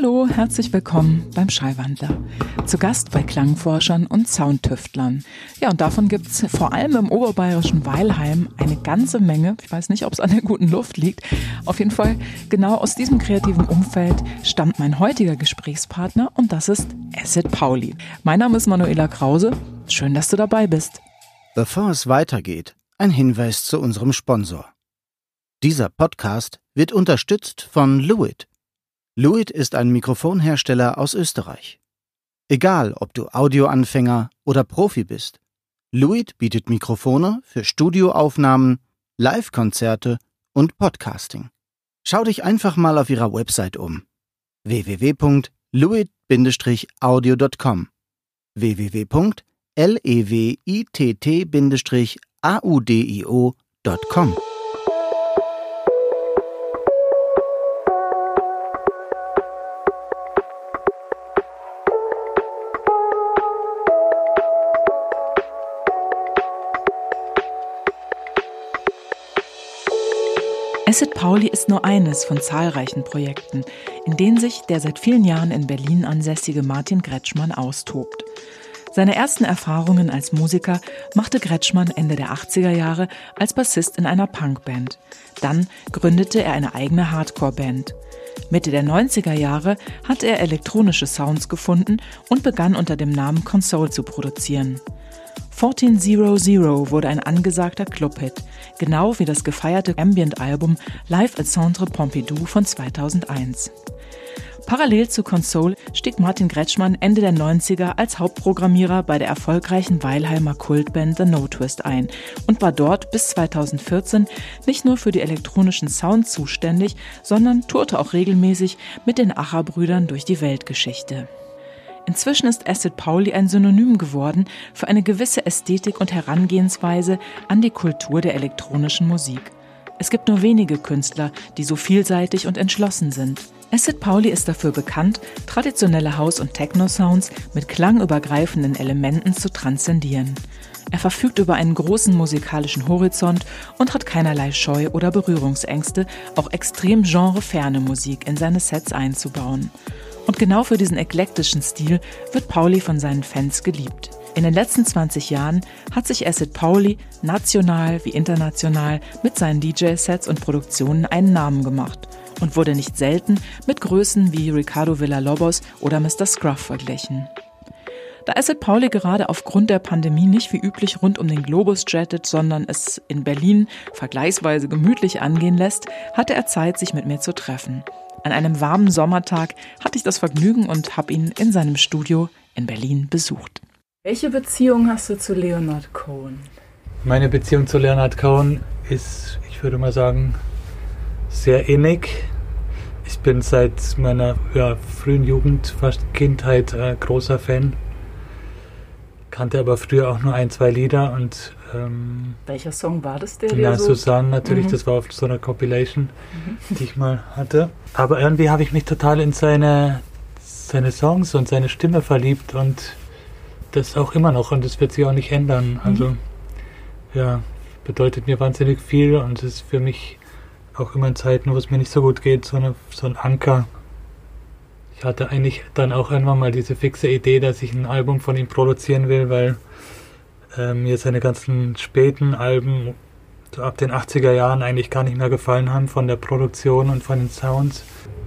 Hallo, herzlich willkommen beim Schallwandler. Zu Gast bei Klangforschern und Soundtüftlern. Ja, und davon gibt's vor allem im oberbayerischen Weilheim eine ganze Menge. Ich weiß nicht, ob es an der guten Luft liegt. Auf jeden Fall, genau aus diesem kreativen Umfeld stammt mein heutiger Gesprächspartner und das ist Acid Pauli. Mein Name ist Manuela Krause. Schön, dass du dabei bist. Bevor es weitergeht, ein Hinweis zu unserem Sponsor. Dieser Podcast wird unterstützt von Luit Luit ist ein Mikrofonhersteller aus Österreich. Egal, ob du Audioanfänger oder Profi bist, Luit bietet Mikrofone für Studioaufnahmen, Live-Konzerte und Podcasting. Schau dich einfach mal auf ihrer Website um. www.luit-audio.com www.lewitt-audio.com Acid Pauli ist nur eines von zahlreichen Projekten, in denen sich der seit vielen Jahren in Berlin ansässige Martin Gretschmann austobt. Seine ersten Erfahrungen als Musiker machte Gretschmann Ende der 80er Jahre als Bassist in einer Punkband. Dann gründete er eine eigene Hardcore-Band. Mitte der 90er Jahre hat er elektronische Sounds gefunden und begann unter dem Namen Console zu produzieren. 1400 wurde ein angesagter Clubhit, genau wie das gefeierte Ambient-Album Live at Centre Pompidou von 2001. Parallel zu Console stieg Martin Gretschmann Ende der 90er als Hauptprogrammierer bei der erfolgreichen Weilheimer Kultband The No Twist ein und war dort bis 2014 nicht nur für die elektronischen Sounds zuständig, sondern tourte auch regelmäßig mit den Acher-Brüdern durch die Weltgeschichte. Inzwischen ist Acid Pauli ein Synonym geworden für eine gewisse Ästhetik und Herangehensweise an die Kultur der elektronischen Musik. Es gibt nur wenige Künstler, die so vielseitig und entschlossen sind. Acid Pauli ist dafür bekannt, traditionelle House- und Techno-Sounds mit klangübergreifenden Elementen zu transzendieren. Er verfügt über einen großen musikalischen Horizont und hat keinerlei Scheu oder Berührungsängste, auch extrem genreferne Musik in seine Sets einzubauen. Und genau für diesen eklektischen Stil wird Pauli von seinen Fans geliebt. In den letzten 20 Jahren hat sich Acid Pauli national wie international mit seinen DJ-Sets und Produktionen einen Namen gemacht und wurde nicht selten mit Größen wie Ricardo Villalobos oder Mr. Scruff verglichen. Da Acid Pauli gerade aufgrund der Pandemie nicht wie üblich rund um den Globus jettet, sondern es in Berlin vergleichsweise gemütlich angehen lässt, hatte er Zeit, sich mit mir zu treffen. An einem warmen Sommertag hatte ich das Vergnügen und habe ihn in seinem Studio in Berlin besucht. Welche Beziehung hast du zu Leonard Cohen? Meine Beziehung zu Leonard Cohen ist, ich würde mal sagen, sehr innig. Ich bin seit meiner ja, frühen Jugend, fast Kindheit, äh, großer Fan. Kannte aber früher auch nur ein, zwei Lieder und ähm, Welcher Song war das, der Ja, so Susanne natürlich, mhm. das war auf so einer Compilation, mhm. die ich mal hatte. Aber irgendwie habe ich mich total in seine, seine Songs und seine Stimme verliebt und das auch immer noch und das wird sich auch nicht ändern. Mhm. Also ja, bedeutet mir wahnsinnig viel und es ist für mich auch immer in Zeiten, wo es mir nicht so gut geht, so, eine, so ein Anker. Ich hatte eigentlich dann auch irgendwann mal diese fixe Idee, dass ich ein Album von ihm produzieren will, weil äh, mir seine ganzen späten Alben so ab den 80er Jahren eigentlich gar nicht mehr gefallen haben von der Produktion und von den Sounds.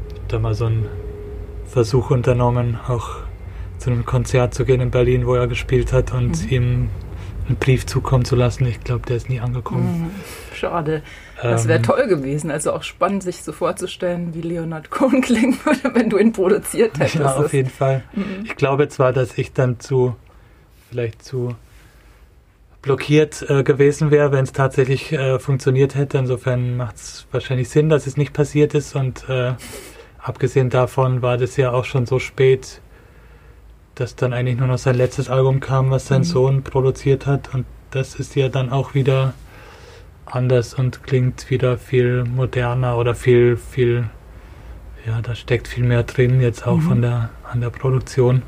Ich habe da mal so einen Versuch unternommen, auch zu einem Konzert zu gehen in Berlin, wo er gespielt hat und mhm. ihm einen Brief zukommen zu lassen. Ich glaube, der ist nie angekommen. Mhm. Schade. Das wäre ähm, toll gewesen. Also auch spannend, sich so vorzustellen, wie Leonard Cohen klingen würde, wenn du ihn produziert hättest. Ja, auf jeden Fall. Mhm. Ich glaube zwar, dass ich dann zu, vielleicht zu blockiert äh, gewesen wäre, wenn es tatsächlich äh, funktioniert hätte. Insofern macht es wahrscheinlich Sinn, dass es nicht passiert ist. Und äh, abgesehen davon war das ja auch schon so spät, dass dann eigentlich nur noch sein letztes Album kam, was sein mhm. Sohn produziert hat. Und das ist ja dann auch wieder anders und klingt wieder viel moderner oder viel, viel, ja, da steckt viel mehr drin, jetzt auch mhm. von der, an der Produktion.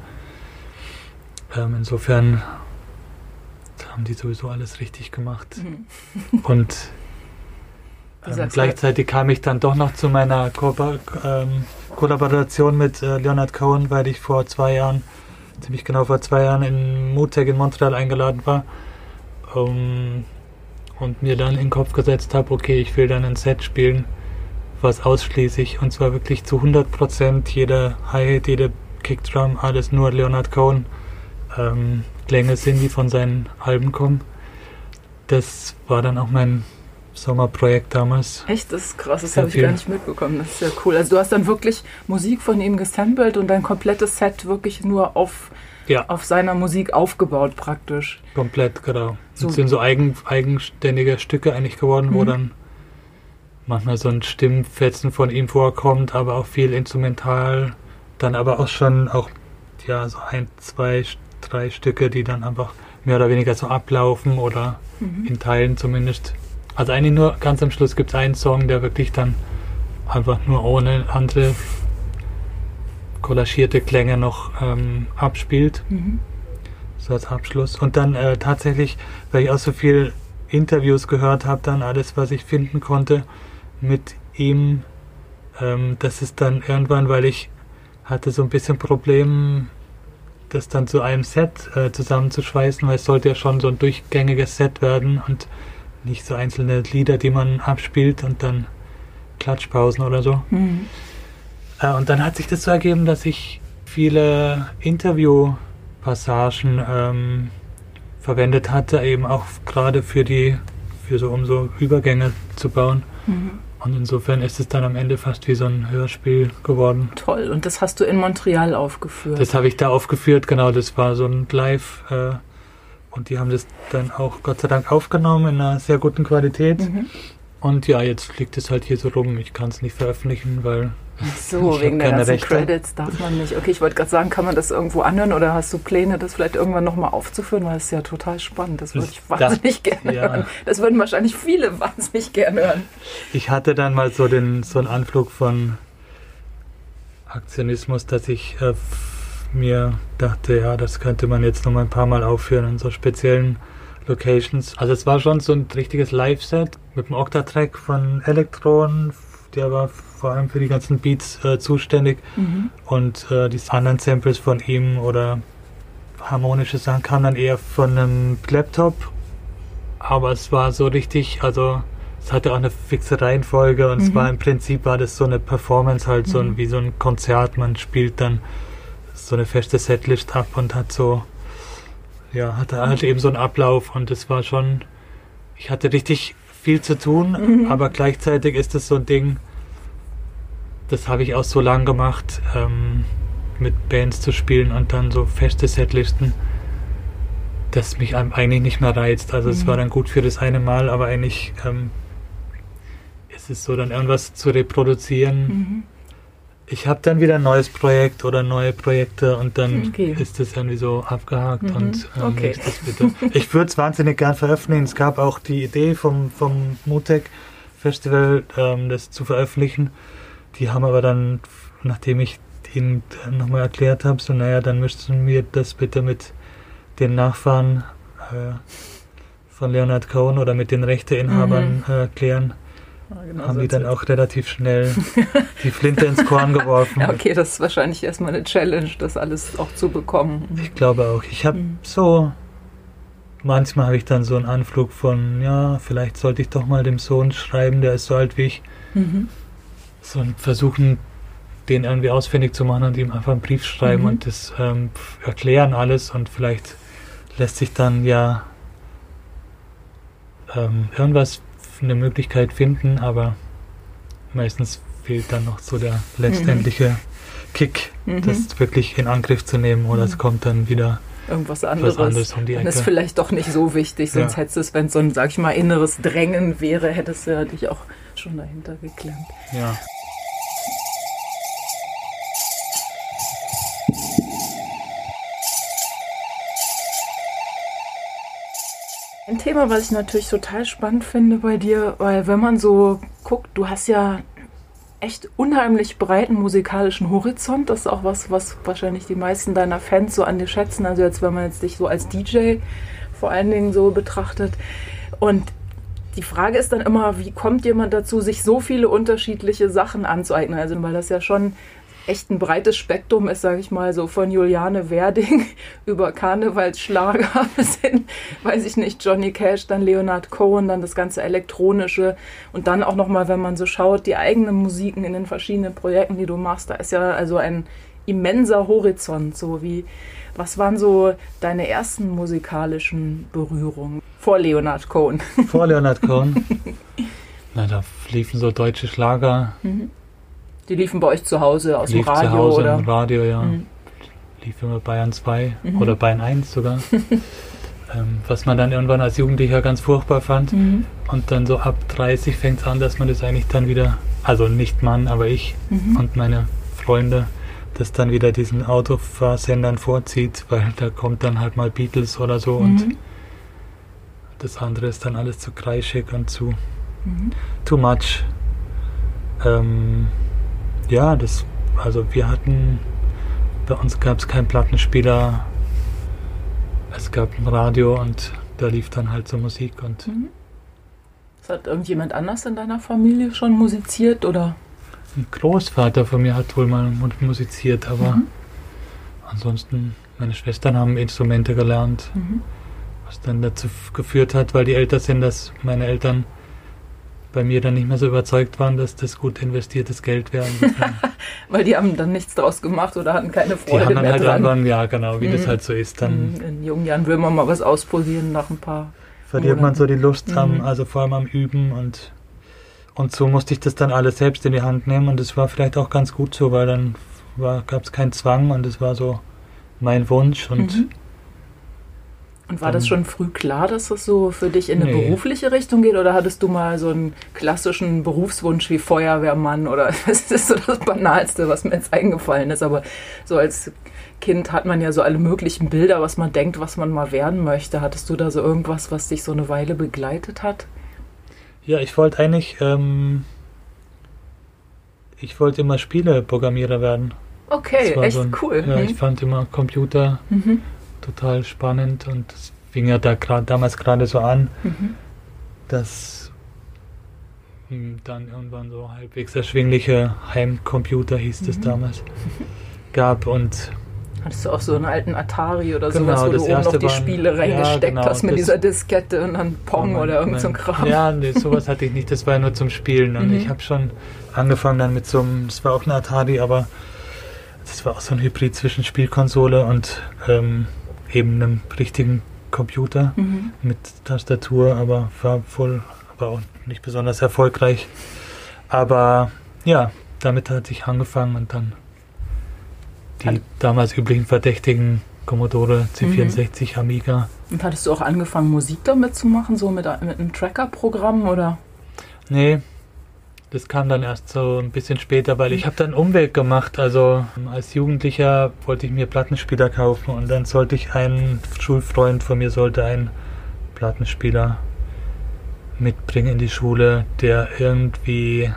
Ähm, insofern haben die sowieso alles richtig gemacht. Mhm. Und Ähm, gleichzeitig kam ich dann doch noch zu meiner Ko ähm, Kollaboration mit äh, Leonard Cohen, weil ich vor zwei Jahren, ziemlich genau vor zwei Jahren in Mutec in Montreal eingeladen war. Um, und mir dann in den Kopf gesetzt habe, okay, ich will dann ein Set spielen, was ausschließlich, und zwar wirklich zu 100% jede Hi-Hat, jede Kickdrum, alles nur Leonard Cohen ähm, Klänge sind, die von seinen Alben kommen. Das war dann auch mein Sommerprojekt damals. Echt, das ist krass, das habe ich gar nicht mitbekommen. Das ist ja cool. Also du hast dann wirklich Musik von ihm gesampelt und dein komplettes Set wirklich nur auf, ja. auf seiner Musik aufgebaut praktisch. Komplett, genau. So. Das sind so eigen, eigenständige Stücke eigentlich geworden, mhm. wo dann manchmal so ein Stimmfetzen von ihm vorkommt, aber auch viel instrumental. Dann aber auch schon auch ja so ein, zwei, drei Stücke, die dann einfach mehr oder weniger so ablaufen oder mhm. in Teilen zumindest also eigentlich nur ganz am Schluss gibt es einen Song, der wirklich dann einfach nur ohne andere kollagierte Klänge noch ähm, abspielt. Mhm. So als Abschluss. Und dann äh, tatsächlich, weil ich auch so viel Interviews gehört habe, dann alles, was ich finden konnte mit ihm, ähm, das ist dann irgendwann, weil ich hatte so ein bisschen Probleme, das dann zu einem Set äh, zusammenzuschweißen, weil es sollte ja schon so ein durchgängiges Set werden und nicht so einzelne Lieder, die man abspielt und dann Klatschpausen oder so. Mhm. Äh, und dann hat sich das so ergeben, dass ich viele Interviewpassagen ähm, verwendet hatte, eben auch gerade für die, für so, um so Übergänge zu bauen. Mhm. Und insofern ist es dann am Ende fast wie so ein Hörspiel geworden. Toll. Und das hast du in Montreal aufgeführt? Das habe ich da aufgeführt, genau. Das war so ein Live- äh, und die haben das dann auch Gott sei Dank aufgenommen in einer sehr guten Qualität. Mhm. Und ja, jetzt liegt es halt hier so rum. Ich kann es nicht veröffentlichen, weil. Ach so, wegen der ganzen Rechte. Credits darf man nicht. Okay, ich wollte gerade sagen, kann man das irgendwo anhören oder hast du Pläne, das vielleicht irgendwann nochmal aufzuführen? Weil es ist ja total spannend. Das würde ich wahnsinnig das, gerne ja. hören. Das würden wahrscheinlich viele wahnsinnig gerne hören. Ich hatte dann mal so, den, so einen Anflug von Aktionismus, dass ich äh, mir dachte, ja, das könnte man jetzt noch mal ein paar Mal aufführen in so speziellen Locations. Also es war schon so ein richtiges Live-Set mit einem Octatrack von Elektron, der war vor allem für die ganzen Beats äh, zuständig mhm. und äh, die anderen Samples von ihm oder harmonische Sachen kamen dann eher von einem Laptop, aber es war so richtig, also es hatte auch eine fixe Reihenfolge und mhm. es war im Prinzip war das so eine Performance halt so ein, mhm. wie so ein Konzert, man spielt dann so eine feste Setlist ab und hat so, ja, hatte halt eben so einen Ablauf und es war schon, ich hatte richtig viel zu tun, mhm. aber gleichzeitig ist es so ein Ding, das habe ich auch so lang gemacht, ähm, mit Bands zu spielen und dann so feste Setlisten, dass mich eigentlich nicht mehr reizt. Also mhm. es war dann gut für das eine Mal, aber eigentlich ähm, ist es so dann irgendwas zu reproduzieren. Mhm ich habe dann wieder ein neues Projekt oder neue Projekte und dann okay. ist das irgendwie so abgehakt mhm. und ähm, okay. bitte. Ich würde es wahnsinnig gern veröffentlichen. Es gab auch die Idee vom, vom Mutec Festival, ähm, das zu veröffentlichen. Die haben aber dann, nachdem ich ihnen nochmal erklärt habe, so naja, dann müssten wir das bitte mit den Nachfahren äh, von Leonard Cohen oder mit den Rechteinhabern mhm. äh, klären genau haben so die dann auch relativ schnell die Flinte ins Korn geworfen. Ja, okay, das ist wahrscheinlich erstmal eine Challenge, das alles auch zu bekommen. Ich glaube auch. Ich habe mhm. so, manchmal habe ich dann so einen Anflug von, ja, vielleicht sollte ich doch mal dem Sohn schreiben, der ist so alt wie ich. Mhm. So versuchen, den irgendwie ausfindig zu machen und ihm einfach einen Brief schreiben mhm. und das ähm, erklären alles und vielleicht lässt sich dann ja ähm, irgendwas eine Möglichkeit finden, aber meistens fehlt dann noch so der letztendliche mhm. Kick, mhm. das wirklich in Angriff zu nehmen oder mhm. es kommt dann wieder irgendwas anderes, anderes um die Ecke. Dann ist vielleicht doch nicht so wichtig, sonst ja. hättest du es, wenn es so ein, sag ich mal, inneres Drängen wäre, hättest du ja dich auch schon dahinter geklemmt. Ja. Ein Thema, was ich natürlich total spannend finde bei dir, weil wenn man so guckt, du hast ja echt unheimlich breiten musikalischen Horizont. Das ist auch was, was wahrscheinlich die meisten deiner Fans so an dir schätzen. Also jetzt, wenn man jetzt dich so als DJ vor allen Dingen so betrachtet. Und Die Frage ist dann immer, wie kommt jemand dazu, sich so viele unterschiedliche Sachen anzueignen? Also, weil das ja schon echt ein breites Spektrum ist, sage ich mal, so von Juliane Werding über Karnevalsschlager bis hin, weiß ich nicht, Johnny Cash, dann Leonard Cohen, dann das ganze Elektronische und dann auch nochmal, wenn man so schaut, die eigenen Musiken in den verschiedenen Projekten, die du machst, da ist ja also ein immenser Horizont, so wie, was waren so deine ersten musikalischen Berührungen vor Leonard Cohen? Vor Leonard Cohen? Na, da liefen so deutsche Schlager. Mhm die liefen bei euch zu Hause aus Lief dem Radio, zu Hause oder? Im Radio, ja. Mhm. Lief immer Bayern 2 mhm. oder Bayern 1 sogar. ähm, was man dann irgendwann als Jugendlicher ganz furchtbar fand. Mhm. Und dann so ab 30 fängt es an, dass man das eigentlich dann wieder, also nicht man, aber ich mhm. und meine Freunde, das dann wieder diesen Autofahrsendern vorzieht, weil da kommt dann halt mal Beatles oder so und mhm. das andere ist dann alles zu kreischig und zu mhm. too much. Ähm, ja, das, also wir hatten, bei uns gab es keinen Plattenspieler, es gab ein Radio und da lief dann halt so Musik und. Mhm. Hat irgendjemand anders in deiner Familie schon musiziert oder? Ein Großvater von mir hat wohl mal musiziert, aber mhm. ansonsten, meine Schwestern haben Instrumente gelernt, mhm. was dann dazu geführt hat, weil die älter sind, dass meine Eltern bei mir dann nicht mehr so überzeugt waren, dass das gut investiertes Geld wäre. Weil die haben dann nichts draus gemacht oder hatten keine Freude die haben dann halt dran. ja genau, wie mhm. das halt so ist. Dann mhm. In jungen Jahren will man mal was ausprobieren nach ein paar Verliert Monaten. man so die Lust mhm. am, also vor allem am Üben und und so musste ich das dann alles selbst in die Hand nehmen und das war vielleicht auch ganz gut so, weil dann gab es keinen Zwang und es war so mein Wunsch und mhm. Und war das schon früh klar, dass das so für dich in eine nee. berufliche Richtung geht? Oder hattest du mal so einen klassischen Berufswunsch wie Feuerwehrmann? Oder das ist so das Banalste, was mir jetzt eingefallen ist. Aber so als Kind hat man ja so alle möglichen Bilder, was man denkt, was man mal werden möchte. Hattest du da so irgendwas, was dich so eine Weile begleitet hat? Ja, ich wollte eigentlich, ähm, ich wollte immer Spieleprogrammierer werden. Okay, echt so ein, cool. Ja, mhm. ich fand immer Computer. Mhm total spannend und es fing ja da grad, damals gerade so an, mhm. dass dann irgendwann so halbwegs erschwingliche Heimcomputer, hieß mhm. das damals, gab und Hattest du auch so einen alten Atari oder genau, sowas, wo du oben noch die Spiele reingesteckt ja, genau, hast mit dieser Diskette und dann Pong oder irgend so ein Kram? Ja, nee, sowas hatte ich nicht, das war nur zum Spielen. Und mhm. ich habe schon angefangen dann mit so einem, das war auch ein Atari, aber das war auch so ein Hybrid zwischen Spielkonsole und ähm, eben einem richtigen Computer mhm. mit Tastatur, aber war voll, aber auch nicht besonders erfolgreich. Aber ja, damit hat sich angefangen und dann die Hat damals üblichen Verdächtigen Commodore C64, mhm. Amiga. Und hattest du auch angefangen, Musik damit zu machen, so mit, mit einem Tracker-Programm oder? Nee, das kam dann erst so ein bisschen später, weil ich habe dann Umweg gemacht. Also als Jugendlicher wollte ich mir Plattenspieler kaufen und dann sollte ich einen Schulfreund von mir sollte einen Plattenspieler mitbringen in die Schule, der irgendwie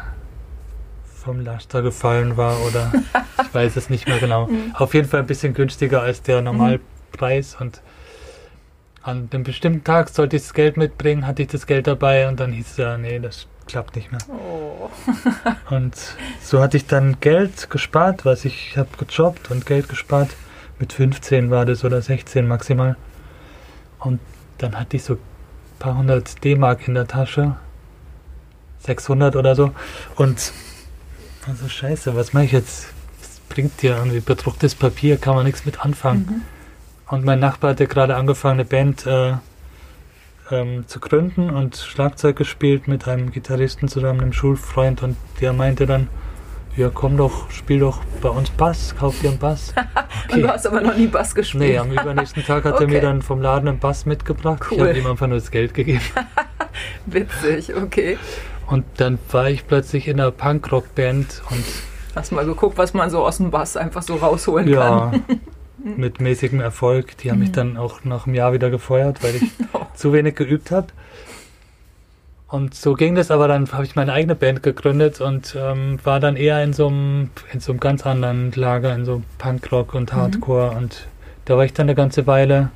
vom Laster gefallen war oder ich weiß es nicht mehr genau. Mhm. Auf jeden Fall ein bisschen günstiger als der Normalpreis und an einem bestimmten Tag sollte ich das Geld mitbringen, hatte ich das Geld dabei und dann hieß es ja, nee, das klappt nicht mehr. Oh. und so hatte ich dann Geld gespart, was ich, habe gejobbt und Geld gespart. Mit 15 war das oder 16 maximal. Und dann hatte ich so ein paar hundert D-Mark in der Tasche. 600 oder so. Und also scheiße, was mache ich jetzt? Das bringt dir irgendwie bedrucktes Papier, kann man nichts mit anfangen. Mhm. Und mein Nachbar hatte gerade angefangen, eine Band äh, ähm, zu gründen und Schlagzeug gespielt mit einem Gitarristen zusammen, einem Schulfreund und der meinte dann, ja komm doch, spiel doch bei uns Bass, kauf dir einen Bass. Okay. und du hast aber noch nie Bass gespielt. Nee, am übernächsten Tag hat okay. er mir dann vom Laden einen Bass mitgebracht. Cool. Ich habe ihm einfach nur das Geld gegeben. Witzig, okay. Und dann war ich plötzlich in einer Punkrock-Band und Hast mal geguckt, was man so aus dem Bass einfach so rausholen ja, kann. mit mäßigem Erfolg. Die haben mhm. mich dann auch nach einem Jahr wieder gefeuert, weil ich oh. zu wenig geübt habe. Und so ging das, aber dann habe ich meine eigene Band gegründet und ähm, war dann eher in so einem in so einem ganz anderen Lager, in so Punkrock und mhm. Hardcore mhm. und da war ich dann eine ganze Weile.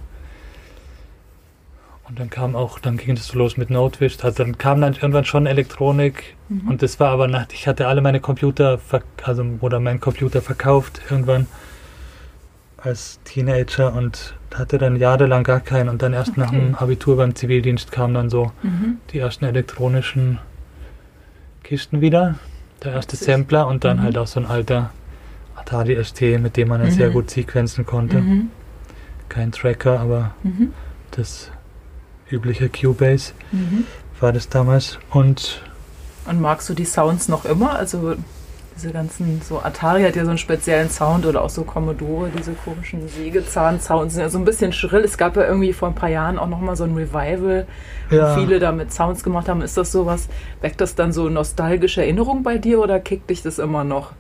Und dann kam auch, dann ging das so los mit Notewish. Also dann kam dann irgendwann schon Elektronik. Mhm. Und das war aber nach, ich hatte alle meine Computer, also, oder meinen Computer verkauft irgendwann als Teenager und hatte dann jahrelang gar keinen. Und dann erst okay. nach dem Abitur beim Zivildienst kamen dann so mhm. die ersten elektronischen Kisten wieder. Der erste Sampler und dann mhm. halt auch so ein alter Atari ST, mit dem man sehr mhm. gut sequenzen konnte. Mhm. Kein Tracker, aber mhm. das übliche Cubase mhm. war das damals. Und, und magst du die Sounds noch immer? Also diese ganzen, so Atari hat ja so einen speziellen Sound oder auch so Commodore, diese komischen Sägezahn-Sounds sind ja so ein bisschen schrill. Es gab ja irgendwie vor ein paar Jahren auch nochmal so ein Revival, ja. wo viele damit Sounds gemacht haben. Ist das sowas, weckt das dann so nostalgische Erinnerungen bei dir oder kickt dich das immer noch?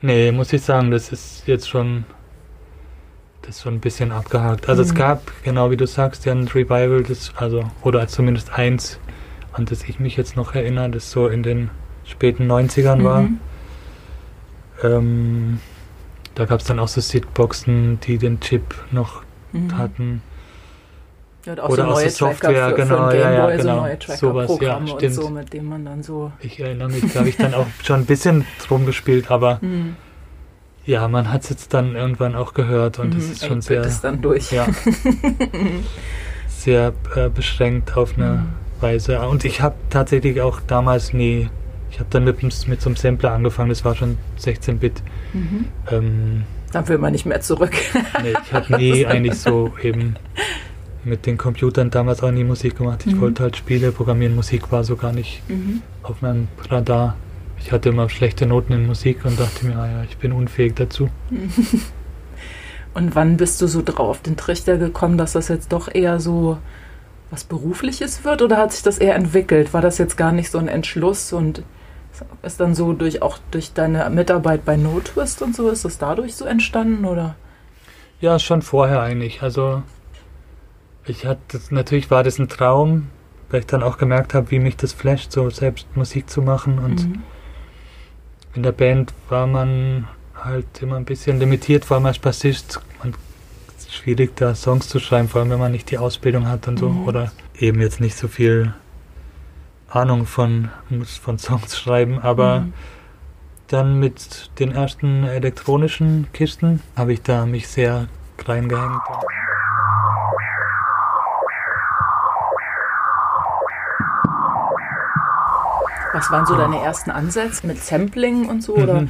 Nee, muss ich sagen, das ist jetzt schon das ist schon ein bisschen abgehakt. Also mhm. es gab, genau wie du sagst, ja ein Revival, das, also, oder zumindest eins, an das ich mich jetzt noch erinnere, das so in den späten 90ern mhm. war. Ähm, da gab es dann auch so Sitboxen, die den Chip noch mhm. hatten. Ja, auch Oder so neue so Software, für, genau, für ja, ja, genau. So neue Sowas, ja, stimmt. So, mit dem man dann so. Ich erinnere mich, da habe ich dann auch schon ein bisschen drum gespielt, aber mhm. Ja, man hat es jetzt dann irgendwann auch gehört und es mhm, ist schon sehr. Es dann durch. Ja, sehr äh, beschränkt auf eine mhm. Weise. Und ich habe tatsächlich auch damals nie. Ich habe dann mit, mit so einem Sampler angefangen, das war schon 16-Bit. Mhm. Ähm, dann will man nicht mehr zurück. nee, ich habe nie eigentlich so eben mit den Computern damals auch nie Musik gemacht. Ich mhm. wollte halt Spiele programmieren, Musik war so gar nicht mhm. auf meinem Radar. Ich hatte immer schlechte Noten in Musik und dachte mir, ah ja, ich bin unfähig dazu. und wann bist du so drauf auf den Trichter gekommen, dass das jetzt doch eher so was Berufliches wird oder hat sich das eher entwickelt? War das jetzt gar nicht so ein Entschluss und ist dann so durch auch durch deine Mitarbeit bei NoTwist und so, ist das dadurch so entstanden oder? Ja, schon vorher eigentlich. Also ich hatte natürlich war das ein Traum, weil ich dann auch gemerkt habe, wie mich das flasht, so selbst Musik zu machen und mhm in der Band war man halt immer ein bisschen limitiert, vor allem als Bassist. Man, es ist schwierig, da Songs zu schreiben, vor allem wenn man nicht die Ausbildung hat und so. Mhm. Oder eben jetzt nicht so viel Ahnung von, von Songs schreiben. Aber mhm. dann mit den ersten elektronischen Kisten habe ich da mich sehr reingehängt. Was waren so deine ersten Ansätze mit Sampling und so? Mhm. Oder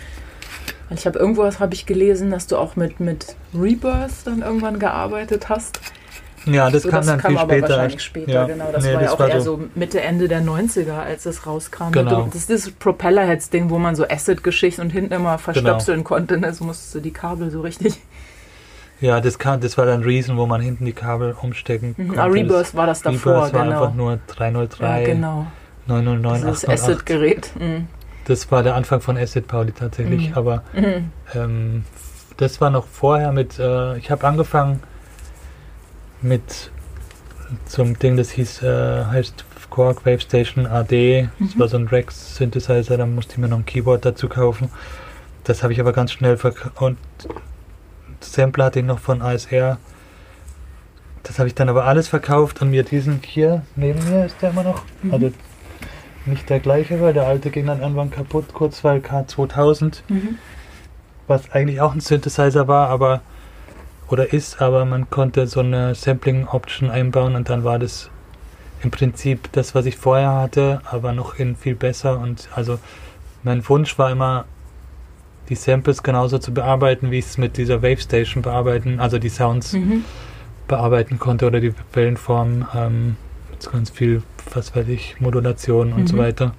ich habe irgendwo was habe ich gelesen, dass du auch mit, mit Rebirth dann irgendwann gearbeitet hast. Ja, das so, kam das dann kam viel aber später. wahrscheinlich später, ja. genau. Das nee, war ja auch eher so Mitte, Ende der 90er, als es rauskam. Genau. Das ist das Propellerheads-Ding, wo man so Acid-Geschichten und hinten immer verstöpseln genau. konnte. Das musstest du die Kabel so richtig... Ja, das, kam, das war dann Reason, wo man hinten die Kabel umstecken mhm. konnte. Ah, Rebirth war das davor, Rebirth war genau. einfach nur 303. Ja, genau. 909 Das Acid-Gerät. Mhm. Das war der Anfang von Acid Pauli tatsächlich, mhm. aber mhm. Ähm, das war noch vorher mit, äh, ich habe angefangen mit zum Ding, das hieß, äh, heißt Quark Wave Station AD. Das mhm. war so ein Rex Synthesizer, da musste ich mir noch ein Keyboard dazu kaufen. Das habe ich aber ganz schnell verkauft. Und Sampler hatte ich noch von ASR. Das habe ich dann aber alles verkauft und mir diesen hier neben mir ist der immer noch. Mhm. Also nicht der gleiche, weil der alte ging dann irgendwann kaputt, kurz weil K2000, mhm. was eigentlich auch ein Synthesizer war, aber oder ist, aber man konnte so eine Sampling-Option einbauen und dann war das im Prinzip das, was ich vorher hatte, aber noch in viel besser und also mein Wunsch war immer, die Samples genauso zu bearbeiten, wie ich es mit dieser Wave Station bearbeiten, also die Sounds mhm. bearbeiten konnte oder die Wellenform ähm, mit ganz viel was weiß ich, Modulation und mhm. so weiter.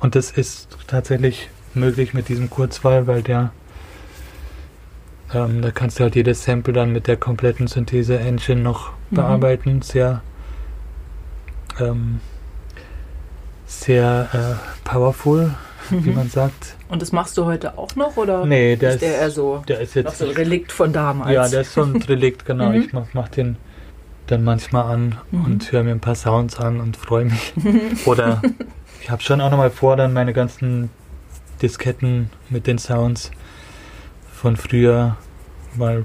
Und das ist tatsächlich möglich mit diesem Kurzwahl, weil der ähm, da kannst du halt jedes Sample dann mit der kompletten Synthese-Engine noch mhm. bearbeiten. Sehr ähm, sehr äh, powerful, mhm. wie man sagt. Und das machst du heute auch noch oder nee, der ist der eher so, der ist jetzt so ein Relikt von damals? Ja, der ist so ein Relikt, genau. Mhm. Ich mach, mach den dann manchmal an mhm. und höre mir ein paar Sounds an und freue mich. Oder ich habe schon auch nochmal vor, dann meine ganzen Disketten mit den Sounds von früher mal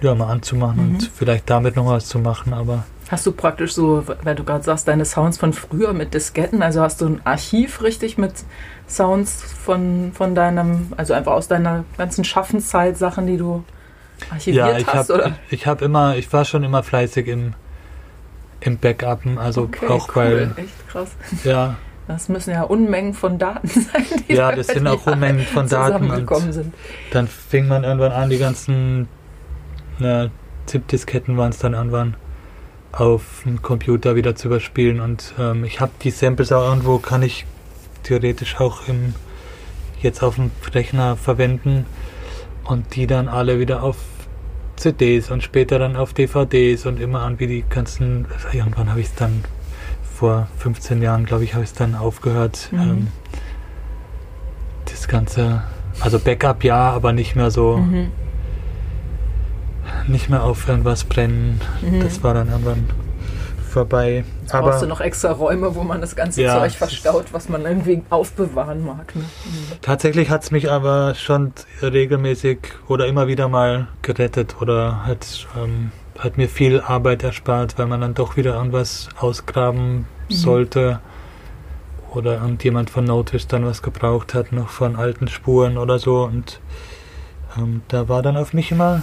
ja, mal anzumachen mhm. und vielleicht damit noch was zu machen, aber. Hast du praktisch so, weil du gerade sagst, deine Sounds von früher mit Disketten, also hast du ein Archiv richtig mit Sounds von, von deinem, also einfach aus deiner ganzen Schaffenszeit, Sachen, die du archiviert ja, ich hast, hab, oder? Ich, habe immer, ich war schon immer fleißig im, im Backuppen, also okay, auch cool, weil. Echt krass. Ja. Das müssen ja Unmengen von Daten sein, die Ja, das sind auch Unmengen von Daten. Und sind. Dann fing man irgendwann an, die ganzen na, ZIP-Disketten waren es dann irgendwann auf dem Computer wieder zu überspielen und ähm, ich habe die Samples auch irgendwo, kann ich theoretisch auch im, jetzt auf dem Rechner verwenden und die dann alle wieder auf CDs und später dann auf DVDs und immer an wie die ganzen, irgendwann habe ich es dann vor 15 Jahren, glaube ich, habe ich es dann aufgehört. Mhm. Ähm, das Ganze, also Backup ja, aber nicht mehr so, mhm. nicht mehr auf irgendwas brennen. Mhm. Das war dann irgendwann vorbei. Jetzt aber brauchst du noch extra Räume, wo man das ganze ja, Zeug verstaut, was man irgendwie aufbewahren mag. Ne? Mhm. Tatsächlich hat es mich aber schon regelmäßig oder immer wieder mal gerettet oder hat, ähm, hat mir viel Arbeit erspart, weil man dann doch wieder irgendwas ausgraben mhm. sollte oder irgendjemand von Notice dann was gebraucht hat, noch von alten Spuren oder so und ähm, da war dann auf mich immer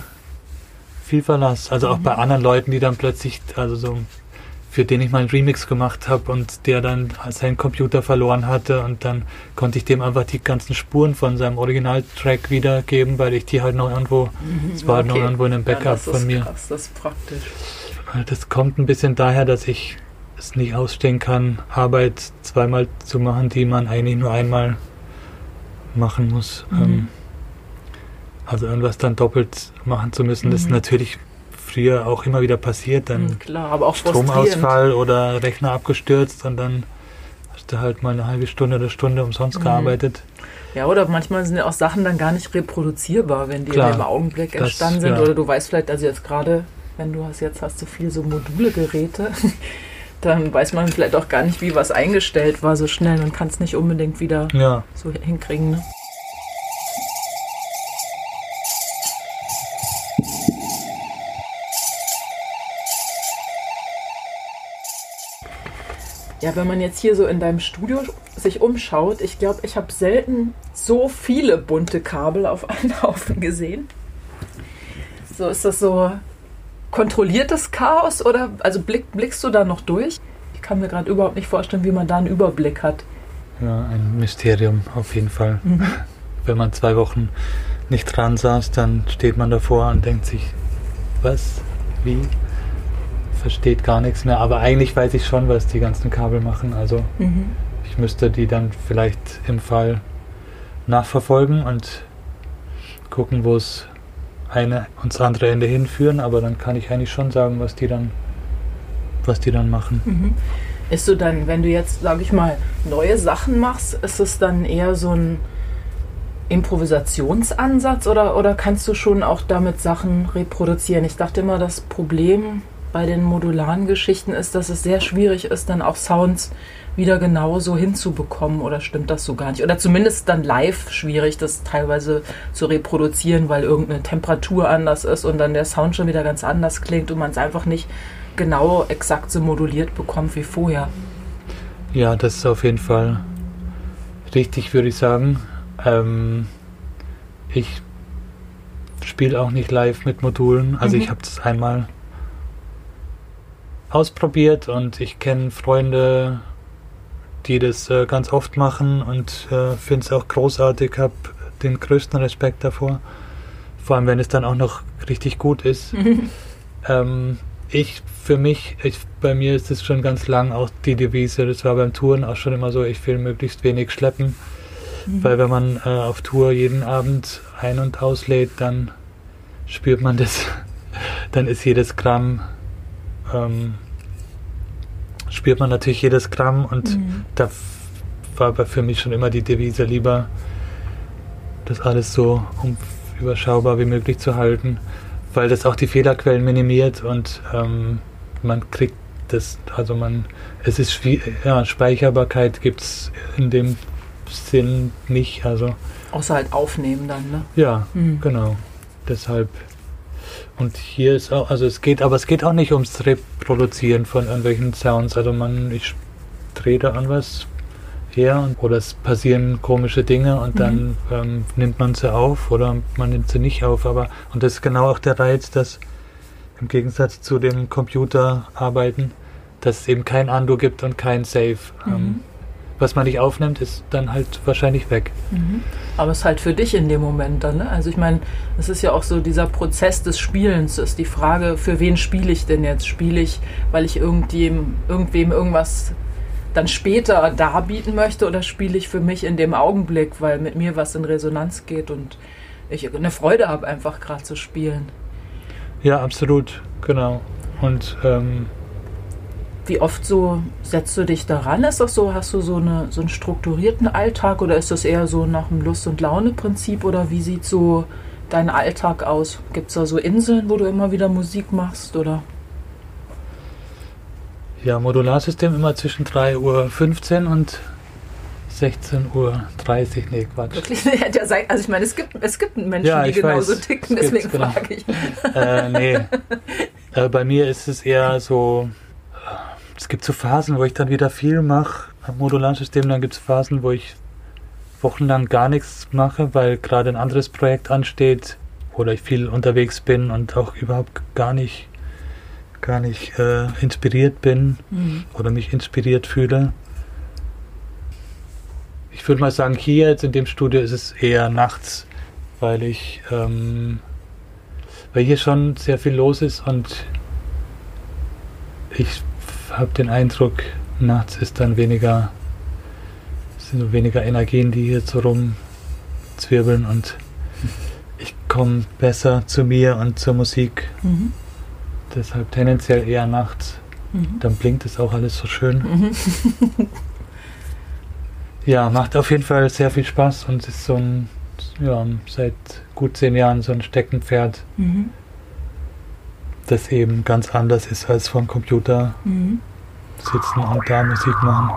viel Verlass. Also auch mhm. bei anderen Leuten, die dann plötzlich, also so für den ich mal einen Remix gemacht habe und der dann seinen Computer verloren hatte und dann konnte ich dem einfach die ganzen Spuren von seinem Originaltrack wiedergeben, weil ich die halt noch irgendwo, es mhm, war okay. halt noch irgendwo in einem Backup ja, von mir. Krass, das ist praktisch. Das kommt ein bisschen daher, dass ich es nicht ausstehen kann, Arbeit zweimal zu machen, die man eigentlich nur einmal machen muss. Mhm. Ähm, also irgendwas dann doppelt machen zu müssen, mhm. das ist natürlich früher auch immer wieder passiert. Dann hm, Klar, aber auch Stromausfall oder Rechner abgestürzt und dann hast du halt mal eine halbe Stunde oder Stunde umsonst mhm. gearbeitet. Ja, oder manchmal sind ja auch Sachen dann gar nicht reproduzierbar, wenn die Klar, im Augenblick entstanden sind. Ja. Oder du weißt vielleicht, also jetzt gerade, wenn du hast, jetzt hast du viel so Module-Geräte, dann weiß man vielleicht auch gar nicht, wie was eingestellt war so schnell und kann es nicht unbedingt wieder ja. so hinkriegen. Ne? Ja, wenn man jetzt hier so in deinem Studio sich umschaut, ich glaube, ich habe selten so viele bunte Kabel auf einen Haufen gesehen. So ist das so kontrolliertes Chaos oder also blick, blickst du da noch durch? Ich kann mir gerade überhaupt nicht vorstellen, wie man da einen Überblick hat. Ja, ein Mysterium auf jeden Fall. Mhm. Wenn man zwei Wochen nicht dran saß, dann steht man davor und denkt sich, was, wie, versteht gar nichts mehr. Aber eigentlich weiß ich schon, was die ganzen Kabel machen. Also mhm. ich müsste die dann vielleicht im Fall nachverfolgen und gucken, wo es eine und das andere Ende hinführen. Aber dann kann ich eigentlich schon sagen, was die dann, was die dann machen. Mhm. Ist so dann, wenn du jetzt, sage ich mal, neue Sachen machst, ist es dann eher so ein Improvisationsansatz oder, oder kannst du schon auch damit Sachen reproduzieren? Ich dachte immer, das Problem bei den modularen Geschichten ist, dass es sehr schwierig ist, dann auch Sounds wieder genauso hinzubekommen oder stimmt das so gar nicht? Oder zumindest dann live schwierig, das teilweise zu reproduzieren, weil irgendeine Temperatur anders ist und dann der Sound schon wieder ganz anders klingt und man es einfach nicht genau exakt so moduliert bekommt wie vorher. Ja, das ist auf jeden Fall richtig, würde ich sagen. Ähm, ich spiele auch nicht live mit Modulen. Also mhm. ich habe es einmal ausprobiert und ich kenne Freunde, die das äh, ganz oft machen und äh, finde es auch großartig, habe den größten Respekt davor. Vor allem, wenn es dann auch noch richtig gut ist. ähm, ich, für mich, ich, bei mir ist es schon ganz lang auch die Devise, das war beim Touren auch schon immer so, ich will möglichst wenig schleppen. Mhm. Weil wenn man äh, auf Tour jeden Abend ein- und auslädt, dann spürt man das. dann ist jedes Gramm ähm, spürt man natürlich jedes Gramm und mhm. da war für mich schon immer die Devise lieber, das alles so überschaubar wie möglich zu halten, weil das auch die Fehlerquellen minimiert und ähm, man kriegt das, also man, es ist ja, Speicherbarkeit gibt es in dem Sinn nicht, also. Außer halt aufnehmen dann, ne? Ja, mhm. genau. Deshalb Und hier ist auch, also es geht, aber es geht auch nicht ums Reproduzieren von irgendwelchen Sounds. Also man, ich drehe da an was her oder es passieren komische Dinge und mhm. dann ähm, nimmt man sie auf oder man nimmt sie nicht auf. Aber und das ist genau auch der Reiz, dass im Gegensatz zu dem Computerarbeiten, dass es eben kein Undo gibt und kein Save. Mhm. Ähm, was man nicht aufnimmt, ist dann halt wahrscheinlich weg. Mhm. Aber es ist halt für dich in dem Moment dann, ne? Also ich meine, es ist ja auch so dieser Prozess des Spielens, ist die Frage, für wen spiele ich denn jetzt? Spiele ich, weil ich irgendwem, irgendwem irgendwas dann später darbieten möchte oder spiele ich für mich in dem Augenblick, weil mit mir was in Resonanz geht und ich eine Freude habe, einfach gerade zu spielen. Ja, absolut, genau. Und ähm, wie oft so setzt du dich daran? Ist das so, hast du so, eine, so einen strukturierten Alltag oder ist das eher so nach dem Lust- und Laune-Prinzip oder wie sieht so dein Alltag aus? Gibt es da so Inseln, wo du immer wieder Musik machst oder? Ja, Modularsystem immer zwischen 3.15 Uhr und 16.30 Uhr. Nee, Quatsch. Wirklich? Ja sein, also ich meine, es gibt, es gibt Menschen, ja, die genauso weiß, ticken, deswegen genau. frage ich. Äh, nee. äh, bei mir ist es eher so es gibt so Phasen, wo ich dann wieder viel mache am Modularsystem, dann gibt es Phasen, wo ich wochenlang gar nichts mache, weil gerade ein anderes Projekt ansteht oder ich viel unterwegs bin und auch überhaupt gar nicht gar nicht äh, inspiriert bin mhm. oder mich inspiriert fühle. Ich würde mal sagen, hier jetzt in dem Studio ist es eher nachts, weil ich ähm, weil hier schon sehr viel los ist und ich habe den Eindruck, nachts ist dann weniger, sind weniger Energien, die hier so rumzwirbeln und ich komme besser zu mir und zur Musik. Mhm. Deshalb tendenziell eher nachts. Mhm. Dann blinkt es auch alles so schön. Mhm. ja, macht auf jeden Fall sehr viel Spaß und ist so ein, ja, seit gut zehn Jahren so ein Steckenpferd. Das eben ganz anders ist als vom Computer mhm. sitzen und da Musik machen.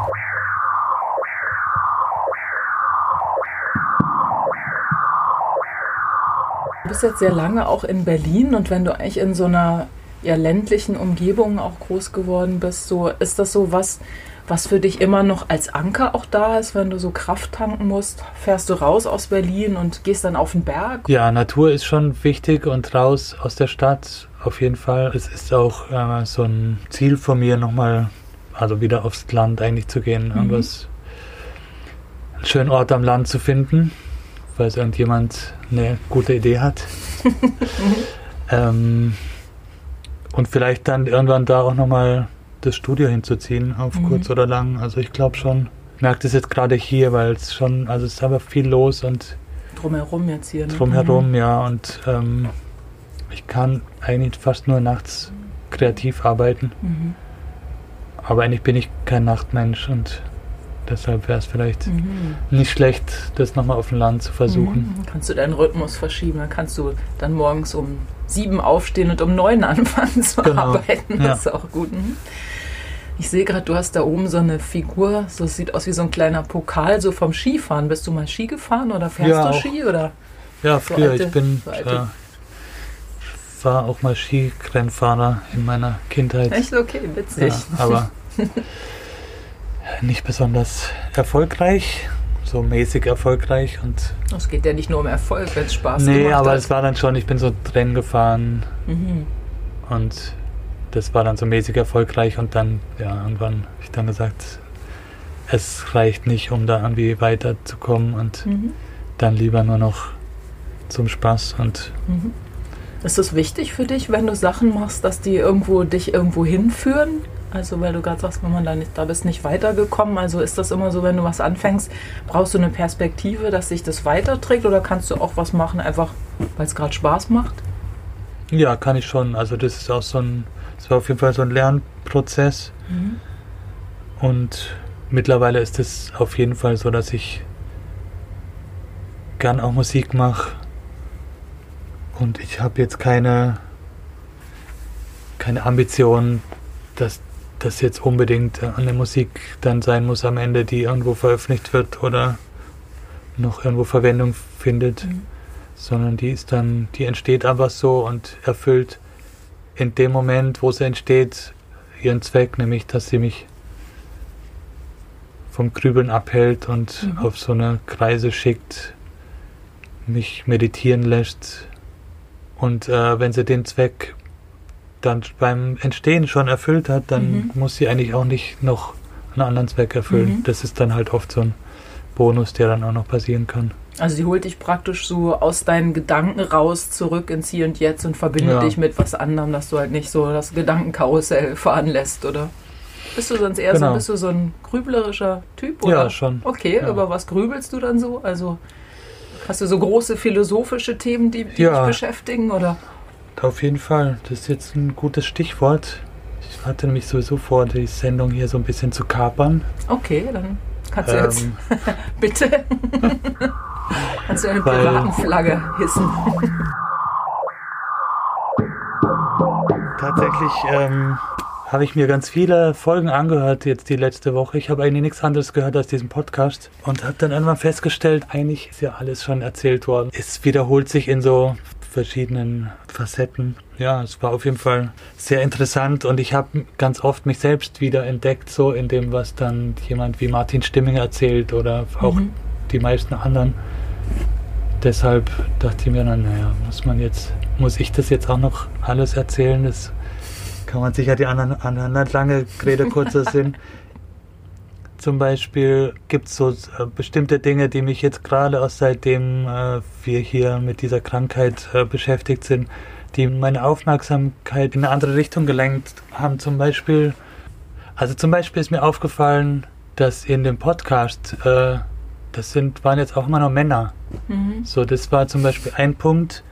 Du bist jetzt sehr lange auch in Berlin und wenn du eigentlich in so einer ja, ländlichen Umgebung auch groß geworden bist, so ist das so was, was für dich immer noch als Anker auch da ist, wenn du so Kraft tanken musst? Fährst du raus aus Berlin und gehst dann auf den Berg? Ja, Natur ist schon wichtig und raus aus der Stadt auf jeden Fall. Es ist auch äh, so ein Ziel von mir, nochmal, also wieder aufs Land eigentlich zu gehen, mhm. irgendwas, einen schönen Ort am Land zu finden, weil irgendjemand eine gute Idee hat. ähm, und vielleicht dann irgendwann da auch nochmal das Studio hinzuziehen, auf mhm. kurz oder lang. Also ich glaube schon, ich merke das jetzt gerade hier, weil es schon, also es ist aber viel los und drumherum jetzt hier. Ne? Drumherum, mhm. ja. Und ähm, ich kann eigentlich fast nur nachts kreativ arbeiten. Mhm. Aber eigentlich bin ich kein Nachtmensch und deshalb wäre es vielleicht mhm. nicht schlecht, das nochmal auf dem Land zu versuchen. Mhm. Kannst du deinen Rhythmus verschieben, dann kannst du dann morgens um sieben aufstehen und um neun anfangen zu genau. arbeiten. Das ja. ist auch gut. Mhm. Ich sehe gerade, du hast da oben so eine Figur, so sieht aus wie so ein kleiner Pokal, so vom Skifahren. Bist du mal Ski gefahren oder fährst ja, du Ski? Oder ja, früher. So alte, ich bin so äh, war auch mal Skirennfahrer in meiner Kindheit. Echt okay, witzig. Ja, aber nicht besonders erfolgreich, so mäßig erfolgreich und. Es geht ja nicht nur um Erfolg, wenn es Spaß nee, gemacht aber hat. es war dann schon, ich bin so Rennen gefahren mhm. und das war dann so mäßig erfolgreich und dann, ja, irgendwann habe ich dann gesagt, es reicht nicht, um da irgendwie weiterzukommen und mhm. dann lieber nur noch zum Spaß und mhm. Ist es wichtig für dich, wenn du Sachen machst, dass die irgendwo dich irgendwo hinführen? Also weil du gerade sagst, wenn man da nicht, da bist nicht weitergekommen. Also ist das immer so, wenn du was anfängst, brauchst du eine Perspektive, dass sich das weiterträgt oder kannst du auch was machen, einfach weil es gerade Spaß macht? Ja, kann ich schon. Also das ist auch so ein, das war auf jeden Fall so ein Lernprozess. Mhm. Und mittlerweile ist es auf jeden Fall so, dass ich gern auch Musik mache und ich habe jetzt keine, keine Ambition, dass das jetzt unbedingt eine Musik dann sein muss am Ende, die irgendwo veröffentlicht wird oder noch irgendwo Verwendung findet. Mhm. sondern die ist dann, die entsteht einfach so und erfüllt in dem Moment, wo sie entsteht, ihren Zweck, nämlich dass sie mich vom Grübeln abhält und mhm. auf so eine Kreise schickt, mich meditieren lässt. Und äh, wenn sie den Zweck dann beim Entstehen schon erfüllt hat, dann mhm. muss sie eigentlich auch nicht noch einen anderen Zweck erfüllen. Mhm. Das ist dann halt oft so ein Bonus, der dann auch noch passieren kann. Also sie holt dich praktisch so aus deinen Gedanken raus zurück ins Hier und Jetzt und verbindet ja. dich mit was anderem, dass du halt nicht so das Gedankenkarussell fahren lässt, oder? Bist du sonst eher genau. so, bist du so ein grüblerischer Typ? Oder? Ja, schon. Okay, ja. über was grübelst du dann so? Also hast du so große philosophische Themen, die, die ja. dich beschäftigen, oder? Auf jeden Fall. Das ist jetzt ein gutes Stichwort. Ich hatte nämlich sowieso vor, die Sendung hier so ein bisschen zu kapern. Okay, dann kannst du ähm, jetzt bitte kannst du eine Piratenflagge hissen. Tatsächlich ähm, habe ich mir ganz viele Folgen angehört jetzt die letzte Woche. Ich habe eigentlich nichts anderes gehört als diesen Podcast und habe dann irgendwann festgestellt, eigentlich ist ja alles schon erzählt worden. Es wiederholt sich in so verschiedenen Facetten. Ja, es war auf jeden Fall sehr interessant und ich habe ganz oft mich selbst wieder entdeckt, so in dem, was dann jemand wie Martin Stimming erzählt oder auch mhm. die meisten anderen. Deshalb dachte ich mir dann, naja, muss man jetzt, muss ich das jetzt auch noch alles erzählen? Das kann man sicher die anderen, anderen lange Rede kurzer Sinn. Zum Beispiel gibt es so äh, bestimmte Dinge, die mich jetzt gerade auch seitdem äh, wir hier mit dieser Krankheit äh, beschäftigt sind, die meine Aufmerksamkeit in eine andere Richtung gelenkt haben. Zum Beispiel, also zum Beispiel ist mir aufgefallen, dass in dem Podcast, äh, das sind, waren jetzt auch immer noch Männer. Mhm. So, das war zum Beispiel ein Punkt,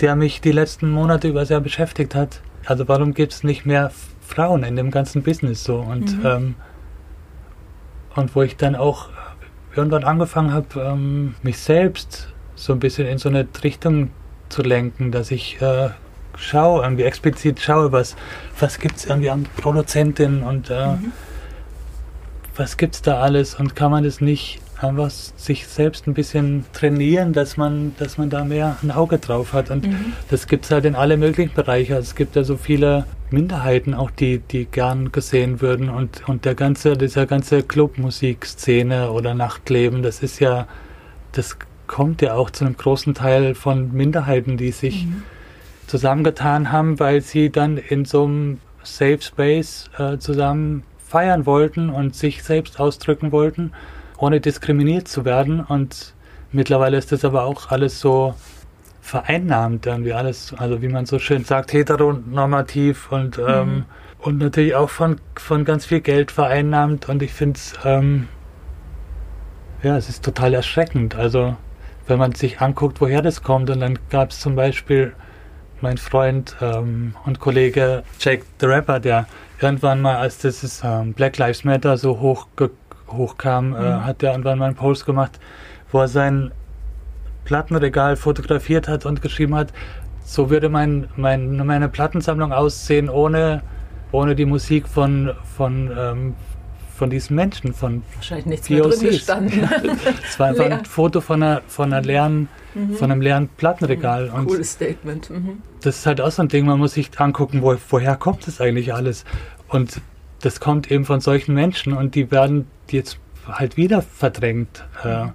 der mich die letzten Monate über sehr beschäftigt hat. Also warum gibt es nicht mehr Frauen in dem ganzen Business so? Und mhm. ähm, und wo ich dann auch irgendwann angefangen habe, ähm, mich selbst so ein bisschen in so eine Richtung zu lenken, dass ich äh, schaue, irgendwie explizit schaue, was, was gibt es irgendwie an Produzentin und äh, mhm. was gibt es da alles und kann man das nicht einfach sich selbst ein bisschen trainieren, dass man, dass man da mehr ein Auge drauf hat. Und mhm. das gibt es halt in alle möglichen Bereiche. Also es gibt ja so viele Minderheiten auch, die, die gern gesehen würden. Und, und der ganze, dieser ganze Clubmusikszene oder Nachtleben, das ist ja, das kommt ja auch zu einem großen Teil von Minderheiten, die sich mhm. zusammengetan haben, weil sie dann in so einem Safe Space äh, zusammen feiern wollten und sich selbst ausdrücken wollten ohne diskriminiert zu werden. Und mittlerweile ist das aber auch alles so vereinnahmt, irgendwie alles, also wie man so schön sagt, heteronormativ und, mhm. ähm, und natürlich auch von, von ganz viel Geld vereinnahmt. Und ich finde es, ähm, ja, es ist total erschreckend. Also, wenn man sich anguckt, woher das kommt, und dann gab es zum Beispiel mein Freund ähm, und Kollege Jake the Rapper, der irgendwann mal, als das ist, ähm, Black Lives Matter so hoch hochkam, äh, mhm. äh, hat er irgendwann mal einen Post gemacht, wo er sein Plattenregal fotografiert hat und geschrieben hat, so würde mein, mein, meine Plattensammlung aussehen ohne, ohne die Musik von, von, ähm, von diesen Menschen, von Wahrscheinlich nichts mehr drin gestanden. es war einfach ein Foto von einer, von einer leeren, mhm. von einem leeren Plattenregal. Mhm. Cooles Statement. Mhm. Das ist halt auch so ein Ding, man muss sich angucken, wo, woher kommt das eigentlich alles? Und das kommt eben von solchen Menschen und die werden jetzt halt wieder verdrängt. Äh,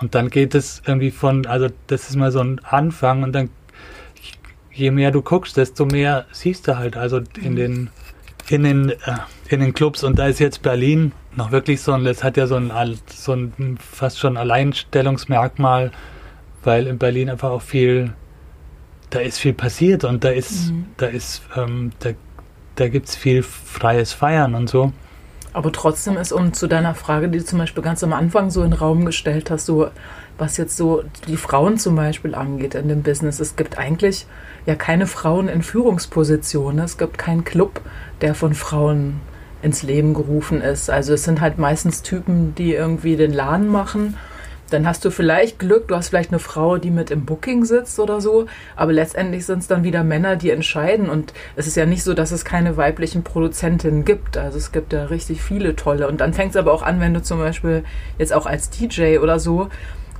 und dann geht es irgendwie von, also das ist mal so ein Anfang und dann je mehr du guckst, desto mehr siehst du halt. Also in den in den, äh, in den Clubs und da ist jetzt Berlin noch wirklich so ein, das hat ja so ein, so ein fast schon Alleinstellungsmerkmal, weil in Berlin einfach auch viel, da ist viel passiert und da ist, mhm. da ist, ähm, da, da gibt es viel freies Feiern und so. Aber trotzdem ist, um zu deiner Frage, die du zum Beispiel ganz am Anfang so in den Raum gestellt hast, so was jetzt so die Frauen zum Beispiel angeht in dem Business, es gibt eigentlich ja keine Frauen in Führungspositionen. Es gibt keinen Club, der von Frauen ins Leben gerufen ist. Also es sind halt meistens Typen, die irgendwie den Laden machen dann hast du vielleicht Glück, du hast vielleicht eine Frau, die mit im Booking sitzt oder so, aber letztendlich sind es dann wieder Männer, die entscheiden und es ist ja nicht so, dass es keine weiblichen Produzentinnen gibt, also es gibt ja richtig viele tolle und dann fängt es aber auch an, wenn du zum Beispiel jetzt auch als DJ oder so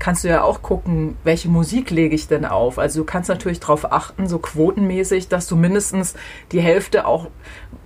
kannst du ja auch gucken, welche Musik lege ich denn auf. Also du kannst natürlich darauf achten, so quotenmäßig, dass du mindestens die Hälfte auch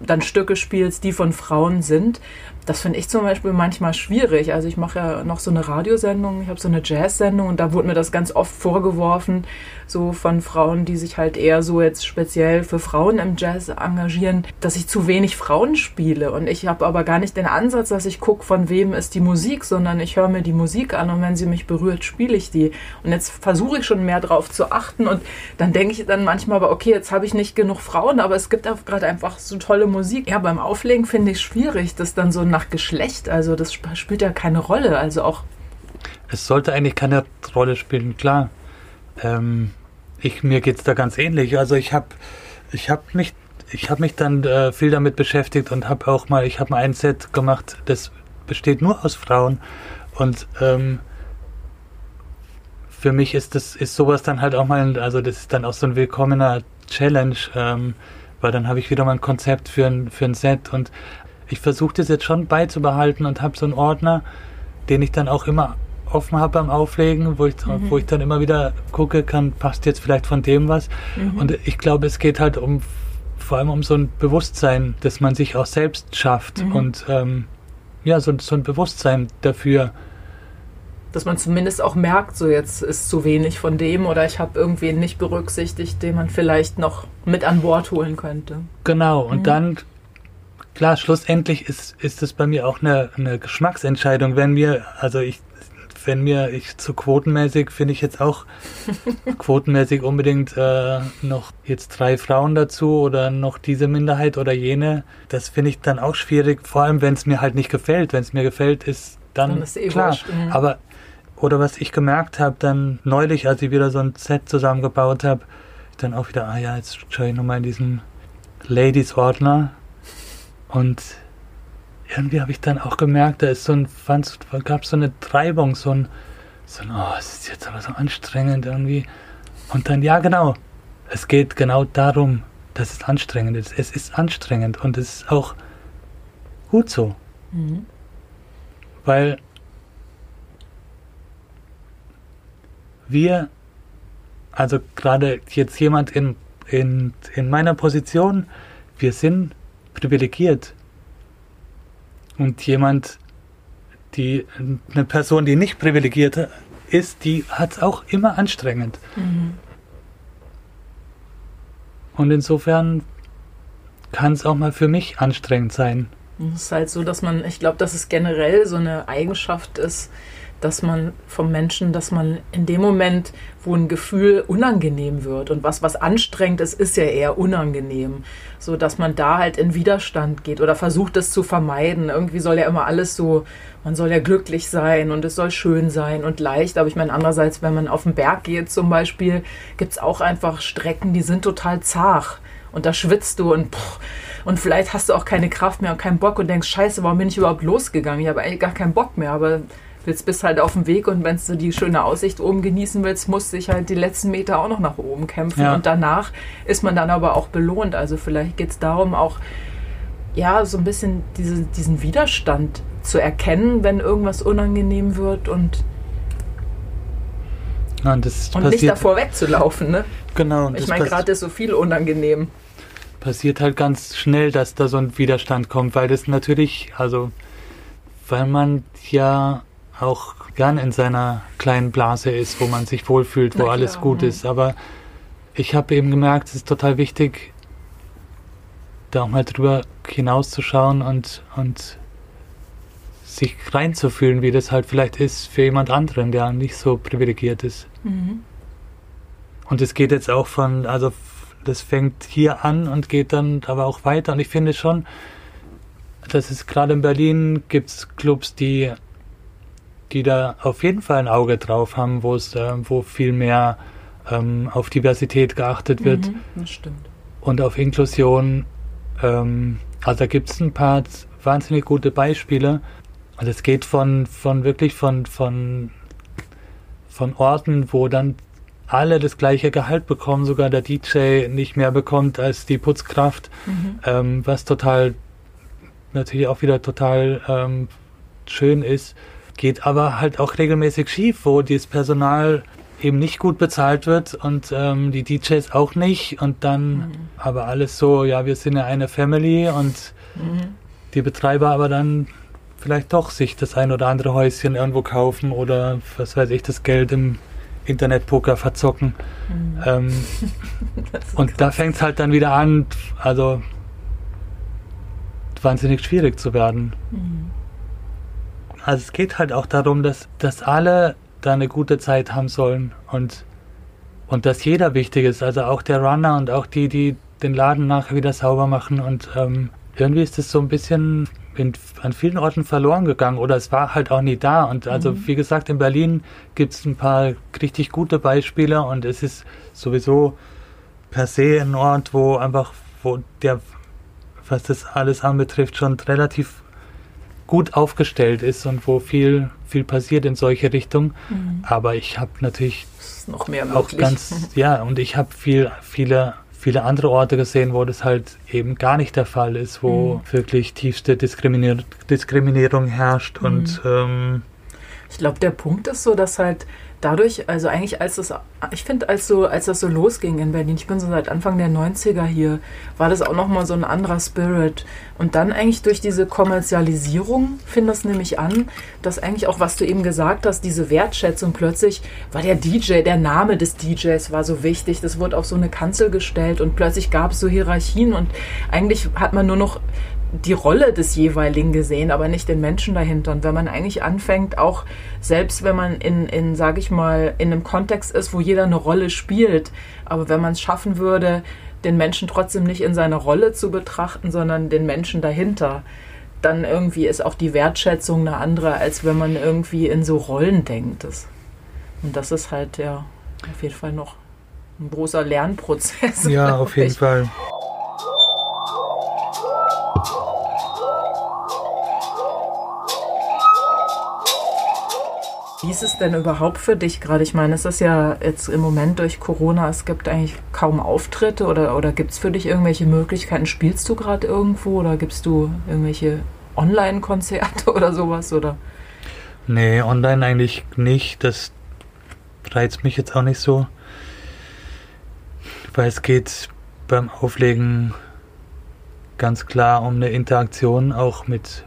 dann Stücke spielst, die von Frauen sind. Das finde ich zum Beispiel manchmal schwierig. Also ich mache ja noch so eine Radiosendung, ich habe so eine Jazz-Sendung und da wurde mir das ganz oft vorgeworfen, so von Frauen, die sich halt eher so jetzt speziell für Frauen im Jazz engagieren, dass ich zu wenig Frauen spiele. Und ich habe aber gar nicht den Ansatz, dass ich gucke, von wem ist die Musik, sondern ich höre mir die Musik an und wenn sie mich berührt, spiele ich die. Und jetzt versuche ich schon mehr darauf zu achten und dann denke ich dann manchmal aber, okay, jetzt habe ich nicht genug Frauen, aber es gibt auch gerade einfach so tolle Musik. Ja, beim Auflegen finde ich schwierig, das dann so nach Geschlecht, also das spielt ja keine Rolle. Also auch. Es sollte eigentlich keine Rolle spielen, klar. Ähm, ich, mir geht es da ganz ähnlich. Also ich habe ich hab mich, ich hab mich dann äh, viel damit beschäftigt und habe auch mal, ich habe ein Set gemacht, das besteht nur aus Frauen. Und ähm, für mich ist das ist sowas dann halt auch mal, also das ist dann auch so ein willkommener Challenge, ähm, weil dann habe ich wieder mal ein Konzept für ein, für ein Set und ich versuche das jetzt schon beizubehalten und habe so einen Ordner, den ich dann auch immer offen habe beim Auflegen, wo ich, mhm. wo ich dann immer wieder gucke, kann, passt jetzt vielleicht von dem was. Mhm. Und ich glaube, es geht halt um vor allem um so ein Bewusstsein, dass man sich auch selbst schafft mhm. und ähm, ja, so, so ein Bewusstsein dafür. Dass man zumindest auch merkt, so jetzt ist zu wenig von dem oder ich habe irgendwen nicht berücksichtigt, den man vielleicht noch mit an Bord holen könnte. Genau, und mhm. dann klar, schlussendlich ist, ist es bei mir auch eine, eine Geschmacksentscheidung. Wenn mir, also ich, wenn mir ich zu quotenmäßig finde ich jetzt auch quotenmäßig unbedingt äh, noch jetzt drei Frauen dazu oder noch diese Minderheit oder jene, das finde ich dann auch schwierig, vor allem wenn es mir halt nicht gefällt. Wenn es mir gefällt, ist dann, dann ist eh klar. Wurscht, mhm. Aber oder was ich gemerkt habe, dann neulich, als ich wieder so ein Set zusammengebaut habe, dann auch wieder, ah ja, jetzt schaue ich nochmal in diesen Ladies-Ordner und irgendwie habe ich dann auch gemerkt, da ist so ein, gab so eine Treibung, so ein, so ein, oh, es ist jetzt aber so anstrengend irgendwie. Und dann, ja, genau, es geht genau darum, dass es anstrengend ist. Es ist anstrengend und es ist auch gut so. Mhm. Weil wir, also gerade jetzt jemand in, in, in meiner Position, wir sind privilegiert. Und jemand, die eine Person, die nicht privilegiert ist, die hat es auch immer anstrengend. Mhm. Und insofern kann es auch mal für mich anstrengend sein. Es ist halt so, dass man, ich glaube, dass es generell so eine Eigenschaft ist, dass man vom Menschen, dass man in dem Moment, wo ein Gefühl unangenehm wird und was, was anstrengend ist, ist ja eher unangenehm, so dass man da halt in Widerstand geht oder versucht, das zu vermeiden. Irgendwie soll ja immer alles so, man soll ja glücklich sein und es soll schön sein und leicht. Aber ich meine, andererseits, wenn man auf den Berg geht zum Beispiel, gibt es auch einfach Strecken, die sind total zart und da schwitzt du und pff, und vielleicht hast du auch keine Kraft mehr und keinen Bock und denkst, scheiße, warum bin ich überhaupt losgegangen? Ich habe eigentlich gar keinen Bock mehr, aber willst bist halt auf dem Weg und wenn du die schöne Aussicht oben genießen willst, musst du dich halt die letzten Meter auch noch nach oben kämpfen. Ja. Und danach ist man dann aber auch belohnt. Also vielleicht geht es darum, auch ja, so ein bisschen diese, diesen Widerstand zu erkennen, wenn irgendwas unangenehm wird und, und, und nicht davor wegzulaufen. Ne? Genau. Ich meine, gerade ist so viel unangenehm. Passiert halt ganz schnell, dass da so ein Widerstand kommt, weil das natürlich, also weil man ja auch gern in seiner kleinen Blase ist, wo man sich wohlfühlt, wo alles gut ja. ist. Aber ich habe eben gemerkt, es ist total wichtig, da auch mal drüber hinauszuschauen und, und sich reinzufühlen, wie das halt vielleicht ist für jemand anderen, der nicht so privilegiert ist. Mhm. Und es geht jetzt auch von, also das fängt hier an und geht dann aber auch weiter. Und ich finde schon, dass es gerade in Berlin gibt es Clubs, die die da auf jeden Fall ein Auge drauf haben, wo es, äh, wo viel mehr ähm, auf Diversität geachtet wird. Mhm, das stimmt. Und auf Inklusion. Ähm, also da gibt es ein paar wahnsinnig gute Beispiele. Also es geht von, von wirklich von, von, von Orten, wo dann alle das gleiche Gehalt bekommen, sogar der DJ nicht mehr bekommt als die Putzkraft, mhm. ähm, was total natürlich auch wieder total ähm, schön ist geht aber halt auch regelmäßig schief, wo das Personal eben nicht gut bezahlt wird und ähm, die DJs auch nicht und dann mhm. aber alles so, ja, wir sind ja eine Family und mhm. die Betreiber aber dann vielleicht doch sich das ein oder andere Häuschen irgendwo kaufen oder was weiß ich, das Geld im Internetpoker verzocken. Mhm. Ähm, und krass. da fängt es halt dann wieder an, also wahnsinnig schwierig zu werden. Also es geht halt auch darum, dass, dass alle da eine gute Zeit haben sollen und, und dass jeder wichtig ist, also auch der Runner und auch die, die den Laden nachher wieder sauber machen und ähm, irgendwie ist es so ein bisschen in, an vielen Orten verloren gegangen oder es war halt auch nie da und also mhm. wie gesagt in Berlin gibt es ein paar richtig gute Beispiele und es ist sowieso per se ein Ort, wo einfach, wo der, was das alles anbetrifft, schon relativ gut aufgestellt ist und wo viel, viel passiert in solche Richtungen. Mhm. Aber ich habe natürlich noch mehr auch ganz, ja, und ich habe viel, viele, viele andere Orte gesehen, wo das halt eben gar nicht der Fall ist, wo mhm. wirklich tiefste Diskriminier Diskriminierung herrscht mhm. und ähm, ich glaube, der Punkt ist so, dass halt dadurch, also eigentlich als das, ich finde, als so, als das so losging in Berlin, ich bin so seit Anfang der 90er hier, war das auch nochmal so ein anderer Spirit. Und dann eigentlich durch diese Kommerzialisierung fing das nämlich an, dass eigentlich auch, was du eben gesagt hast, diese Wertschätzung plötzlich war der DJ, der Name des DJs war so wichtig, das wurde auf so eine Kanzel gestellt und plötzlich gab es so Hierarchien und eigentlich hat man nur noch die Rolle des jeweiligen gesehen, aber nicht den Menschen dahinter. Und wenn man eigentlich anfängt, auch selbst wenn man in, in sage ich mal, in einem Kontext ist, wo jeder eine Rolle spielt, aber wenn man es schaffen würde, den Menschen trotzdem nicht in seiner Rolle zu betrachten, sondern den Menschen dahinter, dann irgendwie ist auch die Wertschätzung eine andere, als wenn man irgendwie in so Rollen denkt. Und das ist halt ja auf jeden Fall noch ein großer Lernprozess. Ja, auf jeden Fall. Wie ist es denn überhaupt für dich gerade? Ich meine, es ist ja jetzt im Moment durch Corona, es gibt eigentlich kaum Auftritte oder, oder gibt es für dich irgendwelche Möglichkeiten? Spielst du gerade irgendwo oder gibst du irgendwelche Online-Konzerte oder sowas? Oder? Nee, online eigentlich nicht. Das reizt mich jetzt auch nicht so. Weil es geht beim Auflegen ganz klar um eine Interaktion auch mit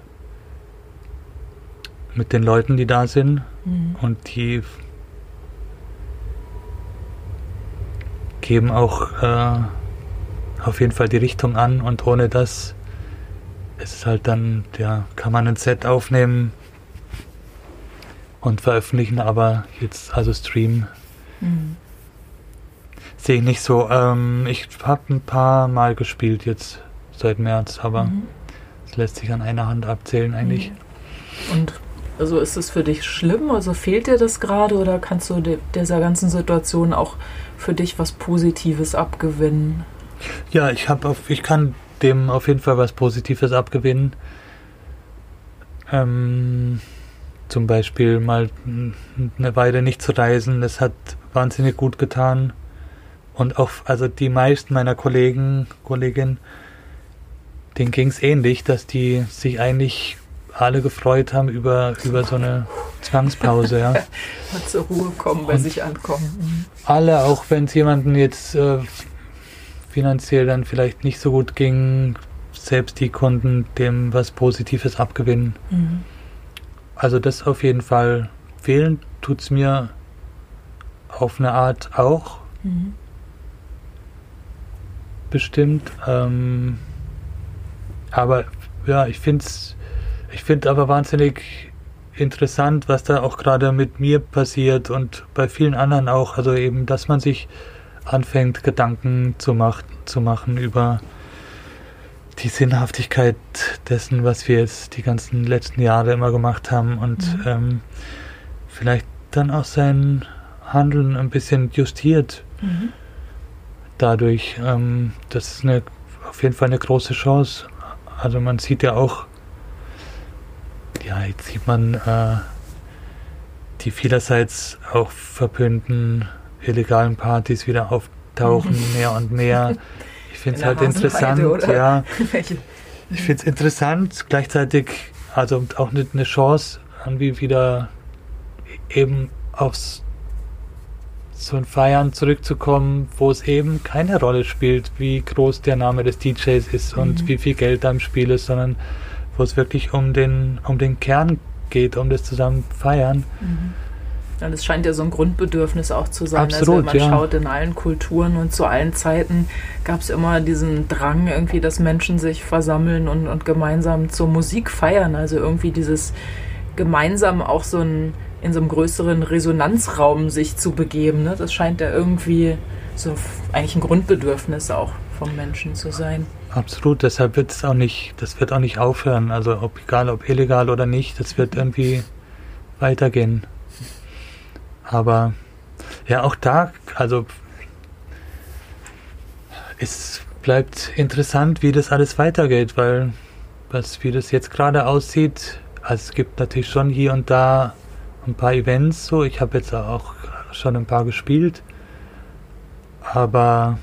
mit den Leuten, die da sind. Mhm. Und die geben auch äh, auf jeden Fall die Richtung an und ohne das ist es halt dann, ja, kann man ein Set aufnehmen und veröffentlichen, aber jetzt, also Stream, mhm. sehe ich nicht so. Ähm, ich habe ein paar Mal gespielt jetzt seit März, aber es mhm. lässt sich an einer Hand abzählen eigentlich. Mhm. Und also ist es für dich schlimm? Also fehlt dir das gerade oder kannst du dieser ganzen Situation auch für dich was Positives abgewinnen? Ja, ich habe ich kann dem auf jeden Fall was Positives abgewinnen. Ähm, zum Beispiel mal eine Weile nicht zu reisen, das hat wahnsinnig gut getan. Und auch, also die meisten meiner Kollegen, Kolleginnen, denen ging es ähnlich, dass die sich eigentlich alle gefreut haben über, über so eine Zwangspause, ja. Und zur Ruhe kommen, bei sich ankommen. Mhm. Alle, auch wenn es jemandem jetzt äh, finanziell dann vielleicht nicht so gut ging, selbst die konnten dem was Positives abgewinnen. Mhm. Also das auf jeden Fall fehlen tut es mir auf eine Art auch. Mhm. Bestimmt. Ähm, aber ja, ich finde es ich finde aber wahnsinnig interessant, was da auch gerade mit mir passiert und bei vielen anderen auch. Also eben, dass man sich anfängt, Gedanken zu, mach zu machen über die Sinnhaftigkeit dessen, was wir jetzt die ganzen letzten Jahre immer gemacht haben und mhm. ähm, vielleicht dann auch sein Handeln ein bisschen justiert. Mhm. Dadurch, ähm, das ist eine, auf jeden Fall eine große Chance. Also man sieht ja auch, ja, jetzt sieht man äh, die vielerseits auch verpönten illegalen Partys wieder auftauchen, mhm. mehr und mehr. Ich finde es halt interessant, ja. ich finde es interessant, gleichzeitig, also auch eine, eine Chance, irgendwie wieder eben aufs so ein Feiern zurückzukommen, wo es eben keine Rolle spielt, wie groß der Name des DJs ist und mhm. wie viel Geld da im Spiel ist, sondern wo es wirklich um den, um den Kern geht, um das zusammen feiern. Mhm. Ja, das scheint ja so ein Grundbedürfnis auch zu sein. Absolut, also wenn man ja. schaut, in allen Kulturen und zu allen Zeiten gab es immer diesen Drang, irgendwie, dass Menschen sich versammeln und, und gemeinsam zur Musik feiern. Also irgendwie dieses gemeinsam auch so ein in so einem größeren Resonanzraum sich zu begeben. Ne? Das scheint ja irgendwie so eigentlich ein Grundbedürfnis auch vom Menschen zu sein. Absolut, deshalb wird es auch nicht, das wird auch nicht aufhören. Also ob egal ob illegal oder nicht, das wird irgendwie weitergehen. Aber ja, auch da, also es bleibt interessant, wie das alles weitergeht, weil was wie das jetzt gerade aussieht, also es gibt natürlich schon hier und da ein paar Events so. Ich habe jetzt auch schon ein paar gespielt. Aber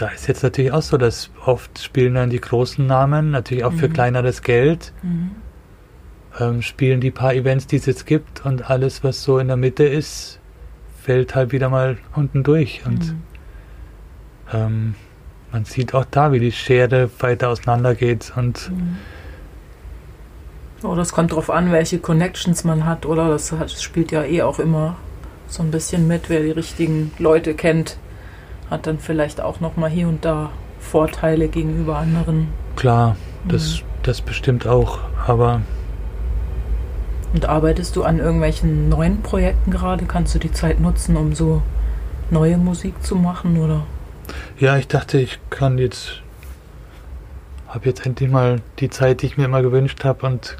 da ist jetzt natürlich auch so, dass oft spielen dann die großen Namen, natürlich auch mhm. für kleineres Geld. Mhm. Ähm, spielen die paar Events, die es jetzt gibt und alles, was so in der Mitte ist, fällt halt wieder mal unten durch. Und mhm. ähm, man sieht auch da, wie die Schere weiter auseinandergeht und mhm. Oh, das kommt drauf an, welche Connections man hat, oder? Das, hat, das spielt ja eh auch immer so ein bisschen mit, wer die richtigen Leute kennt, hat dann vielleicht auch noch mal hier und da Vorteile gegenüber anderen. Klar, das, mhm. das bestimmt auch, aber. Und arbeitest du an irgendwelchen neuen Projekten gerade? Kannst du die Zeit nutzen, um so neue Musik zu machen, oder? Ja, ich dachte, ich kann jetzt habe jetzt endlich mal die Zeit, die ich mir immer gewünscht habe und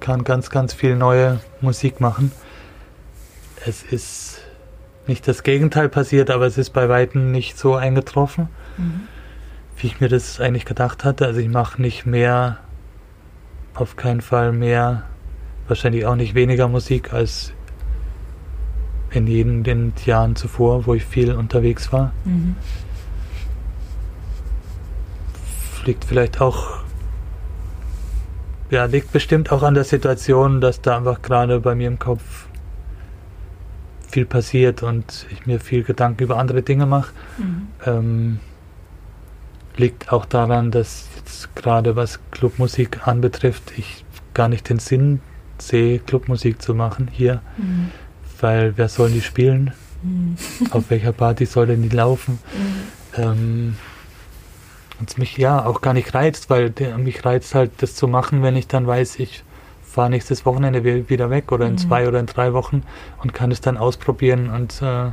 kann ganz, ganz viel neue Musik machen. Es ist nicht das Gegenteil passiert, aber es ist bei weitem nicht so eingetroffen, mhm. wie ich mir das eigentlich gedacht hatte. Also ich mache nicht mehr, auf keinen Fall mehr, wahrscheinlich auch nicht weniger Musik als in jeden den Jahren zuvor, wo ich viel unterwegs war. Mhm. Liegt vielleicht auch ja, liegt bestimmt auch an der Situation, dass da einfach gerade bei mir im Kopf viel passiert und ich mir viel Gedanken über andere Dinge mache. Mhm. Ähm, liegt auch daran, dass jetzt gerade was Clubmusik anbetrifft, ich gar nicht den Sinn sehe, Clubmusik zu machen hier, mhm. weil wer soll die spielen? Mhm. Auf welcher Party soll denn die laufen? Mhm. Ähm, und es mich ja auch gar nicht reizt, weil der, mich reizt halt das zu machen, wenn ich dann weiß, ich fahre nächstes Wochenende wieder weg oder in mhm. zwei oder in drei Wochen und kann es dann ausprobieren und, äh,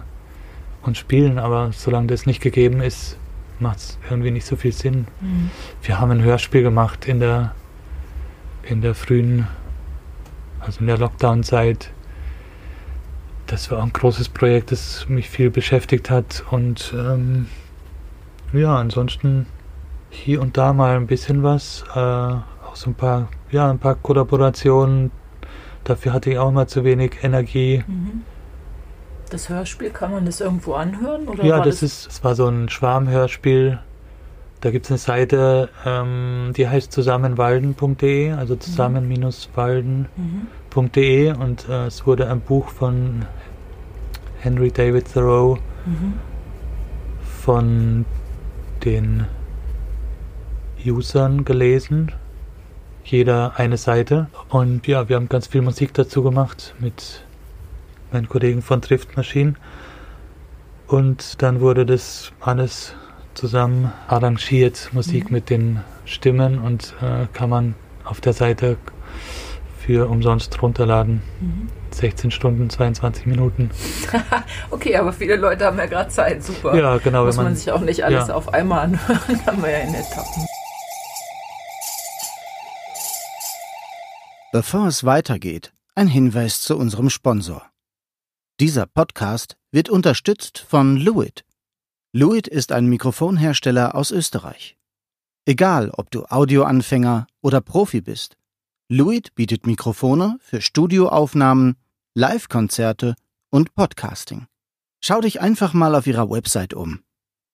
und spielen. Aber solange das nicht gegeben ist, macht es irgendwie nicht so viel Sinn. Mhm. Wir haben ein Hörspiel gemacht in der, in der frühen, also in der Lockdown-Zeit. Das war auch ein großes Projekt, das mich viel beschäftigt hat und ähm, ja, ansonsten hier und da mal ein bisschen was, äh, auch so ein paar, ja, ein paar Kollaborationen. Dafür hatte ich auch immer zu wenig Energie. Mhm. Das Hörspiel, kann man das irgendwo anhören? Oder ja, das, das, ist, das war so ein Schwarmhörspiel. Da gibt es eine Seite, ähm, die heißt zusammenwalden.de, also mhm. zusammen-walden.de mhm. und äh, es wurde ein Buch von Henry David Thoreau mhm. von den Usern gelesen. Jeder eine Seite. Und ja, wir haben ganz viel Musik dazu gemacht mit meinen Kollegen von Drift Machine. Und dann wurde das alles zusammen arrangiert, Musik mhm. mit den Stimmen und äh, kann man auf der Seite für umsonst runterladen. Mhm. 16 Stunden, 22 Minuten. okay, aber viele Leute haben ja gerade Zeit, super. Ja, genau. Muss man, man, sich auch nicht alles ja. auf einmal anhören, kann man ja in Etappen. Bevor es weitergeht, ein Hinweis zu unserem Sponsor. Dieser Podcast wird unterstützt von Luit. Luit ist ein Mikrofonhersteller aus Österreich. Egal, ob du Audioanfänger oder Profi bist, Luit bietet Mikrofone für Studioaufnahmen, Live-Konzerte und Podcasting. Schau dich einfach mal auf ihrer Website um.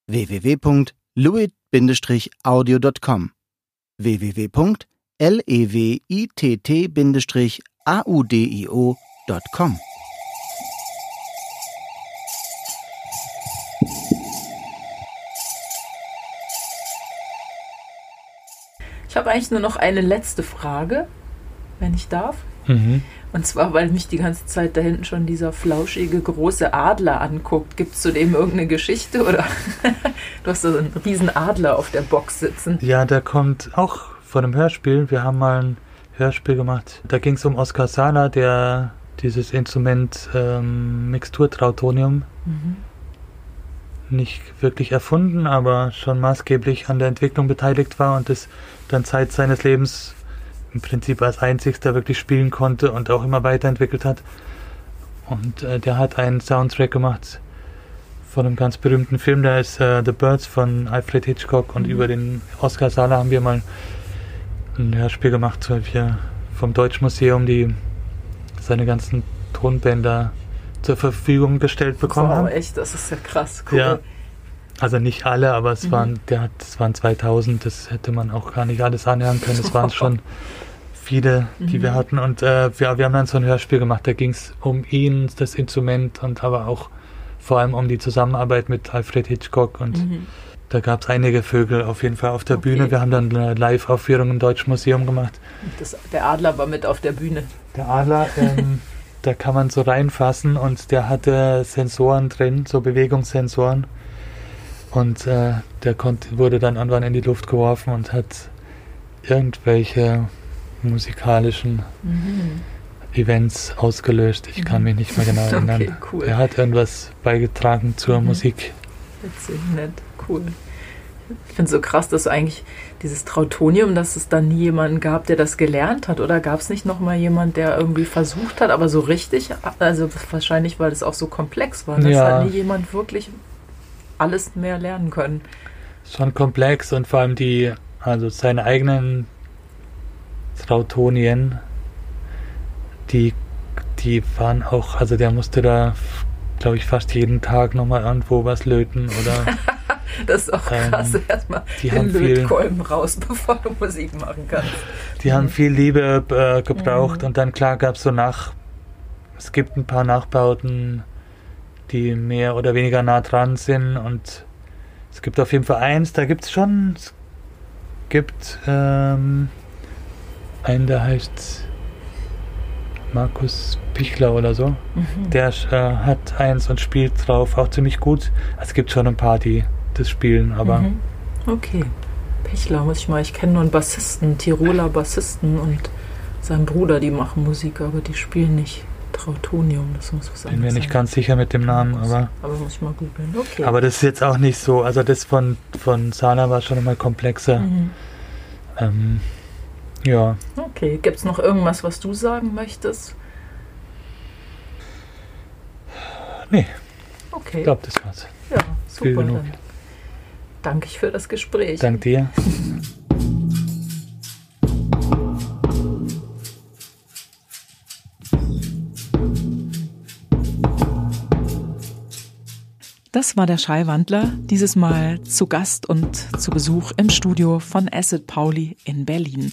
www.luit-audio.com www L-E-W-I-T-T-audio.com. Ich habe eigentlich nur noch eine letzte Frage, wenn ich darf. Mhm. Und zwar, weil mich die ganze Zeit da hinten schon dieser flauschige große Adler anguckt. Gibt es zu dem irgendeine Geschichte oder du hast so einen riesen Adler auf der Box sitzen? Ja, der kommt auch von einem Hörspiel. Wir haben mal ein Hörspiel gemacht. Da ging es um Oskar Sala, der dieses Instrument ähm, Mixturtrautonium Mhm. nicht wirklich erfunden, aber schon maßgeblich an der Entwicklung beteiligt war und es dann Zeit seines Lebens im Prinzip als einzigster wirklich spielen konnte und auch immer weiterentwickelt hat. Und äh, der hat einen Soundtrack gemacht von einem ganz berühmten Film, der ist äh, The Birds von Alfred Hitchcock und Mhm. über den Oscar Sala haben wir mal ein Hörspiel gemacht, weil wir vom Deutschmuseum die seine ganzen Tonbänder zur Verfügung gestellt bekommen wow, haben. echt, das ist ja krass. Cool. Ja. Also nicht alle, aber es Mhm. waren, der hat, es waren 2000, das hätte man auch gar nicht alles anhören können. Es waren schon viele, die Mhm. wir hatten. Und äh, wir, wir haben dann so ein Hörspiel gemacht, da ging es um ihn, das Instrument und aber auch vor allem um die Zusammenarbeit mit Alfred Hitchcock. Und Mhm. Da gab es einige Vögel auf jeden Fall auf der Okay. Bühne. Wir haben dann eine Live-Aufführung im Deutschen Museum gemacht. Das, der Adler war mit auf der Bühne. Der Adler, ähm, da kann man so reinfassen und der hatte Sensoren drin, so Bewegungssensoren. Und äh, der konnte, wurde dann irgendwann in die Luft geworfen und hat irgendwelche musikalischen Mhm. Events ausgelöst. Ich kann Mhm. mich nicht mehr genau erinnern. Okay, cool. Er hat irgendwas beigetragen zur Mhm. Musik. Witzig, nett, cool. Ich finde es so krass, dass eigentlich dieses Trautonium, dass es dann nie jemanden gab, der das gelernt hat. Oder gab es nicht noch mal jemand, der irgendwie versucht hat, aber so richtig? Also wahrscheinlich, weil es auch so komplex war. Das Ja. hat nie jemand wirklich alles mehr lernen können. Schon komplex und vor allem die, also seine eigenen Trautonien, die, die waren auch, also der musste da, glaube ich, fast jeden Tag nochmal irgendwo was löten oder Das ist auch Ähm, krass. Erstmal die den haben viel- Lötkolben raus, bevor du Musik machen kannst. die haben viel Liebe äh, gebraucht Mhm. und dann klar gab es so nach, es gibt ein paar Nachbauten, die mehr oder weniger nah dran sind und es gibt auf jeden Fall eins, da gibt es schon, es gibt ähm, einen, der heißt Markus Pichler oder so. Mhm. Der äh, hat eins und spielt drauf auch ziemlich gut. Es gibt schon ein paar, die das spielen, aber Mhm. Okay. Pichler muss ich mal. Ich kenne nur einen Bassisten, Tiroler Bassisten und seinen Bruder, die machen Musik, aber die spielen nicht Trautonium. Das muss was bin mir nicht sein. ganz sicher mit dem Namen, aber, Aber muss ich mal googeln. Okay. aber das ist jetzt auch nicht so. Also das von, von Sana war schon mal komplexer. Mhm. Ähm, ja, Okay. Gibt es noch irgendwas, was du sagen möchtest? nee, Okay. ich glaube, das war's. ja, super. danke ich für das Gespräch. Dank dir. Das war der Schallwandler, dieses Mal zu Gast und zu Besuch im Studio von Acid Pauli in Berlin.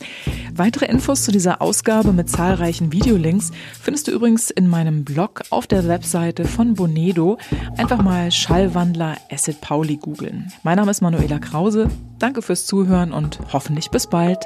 Weitere Infos zu dieser Ausgabe mit zahlreichen Videolinks findest du übrigens in meinem Blog auf der Webseite von Bonedo. Einfach mal Schallwandler Acid Pauli googeln. Mein Name ist Manuela Krause. Danke fürs Zuhören und hoffentlich bis bald.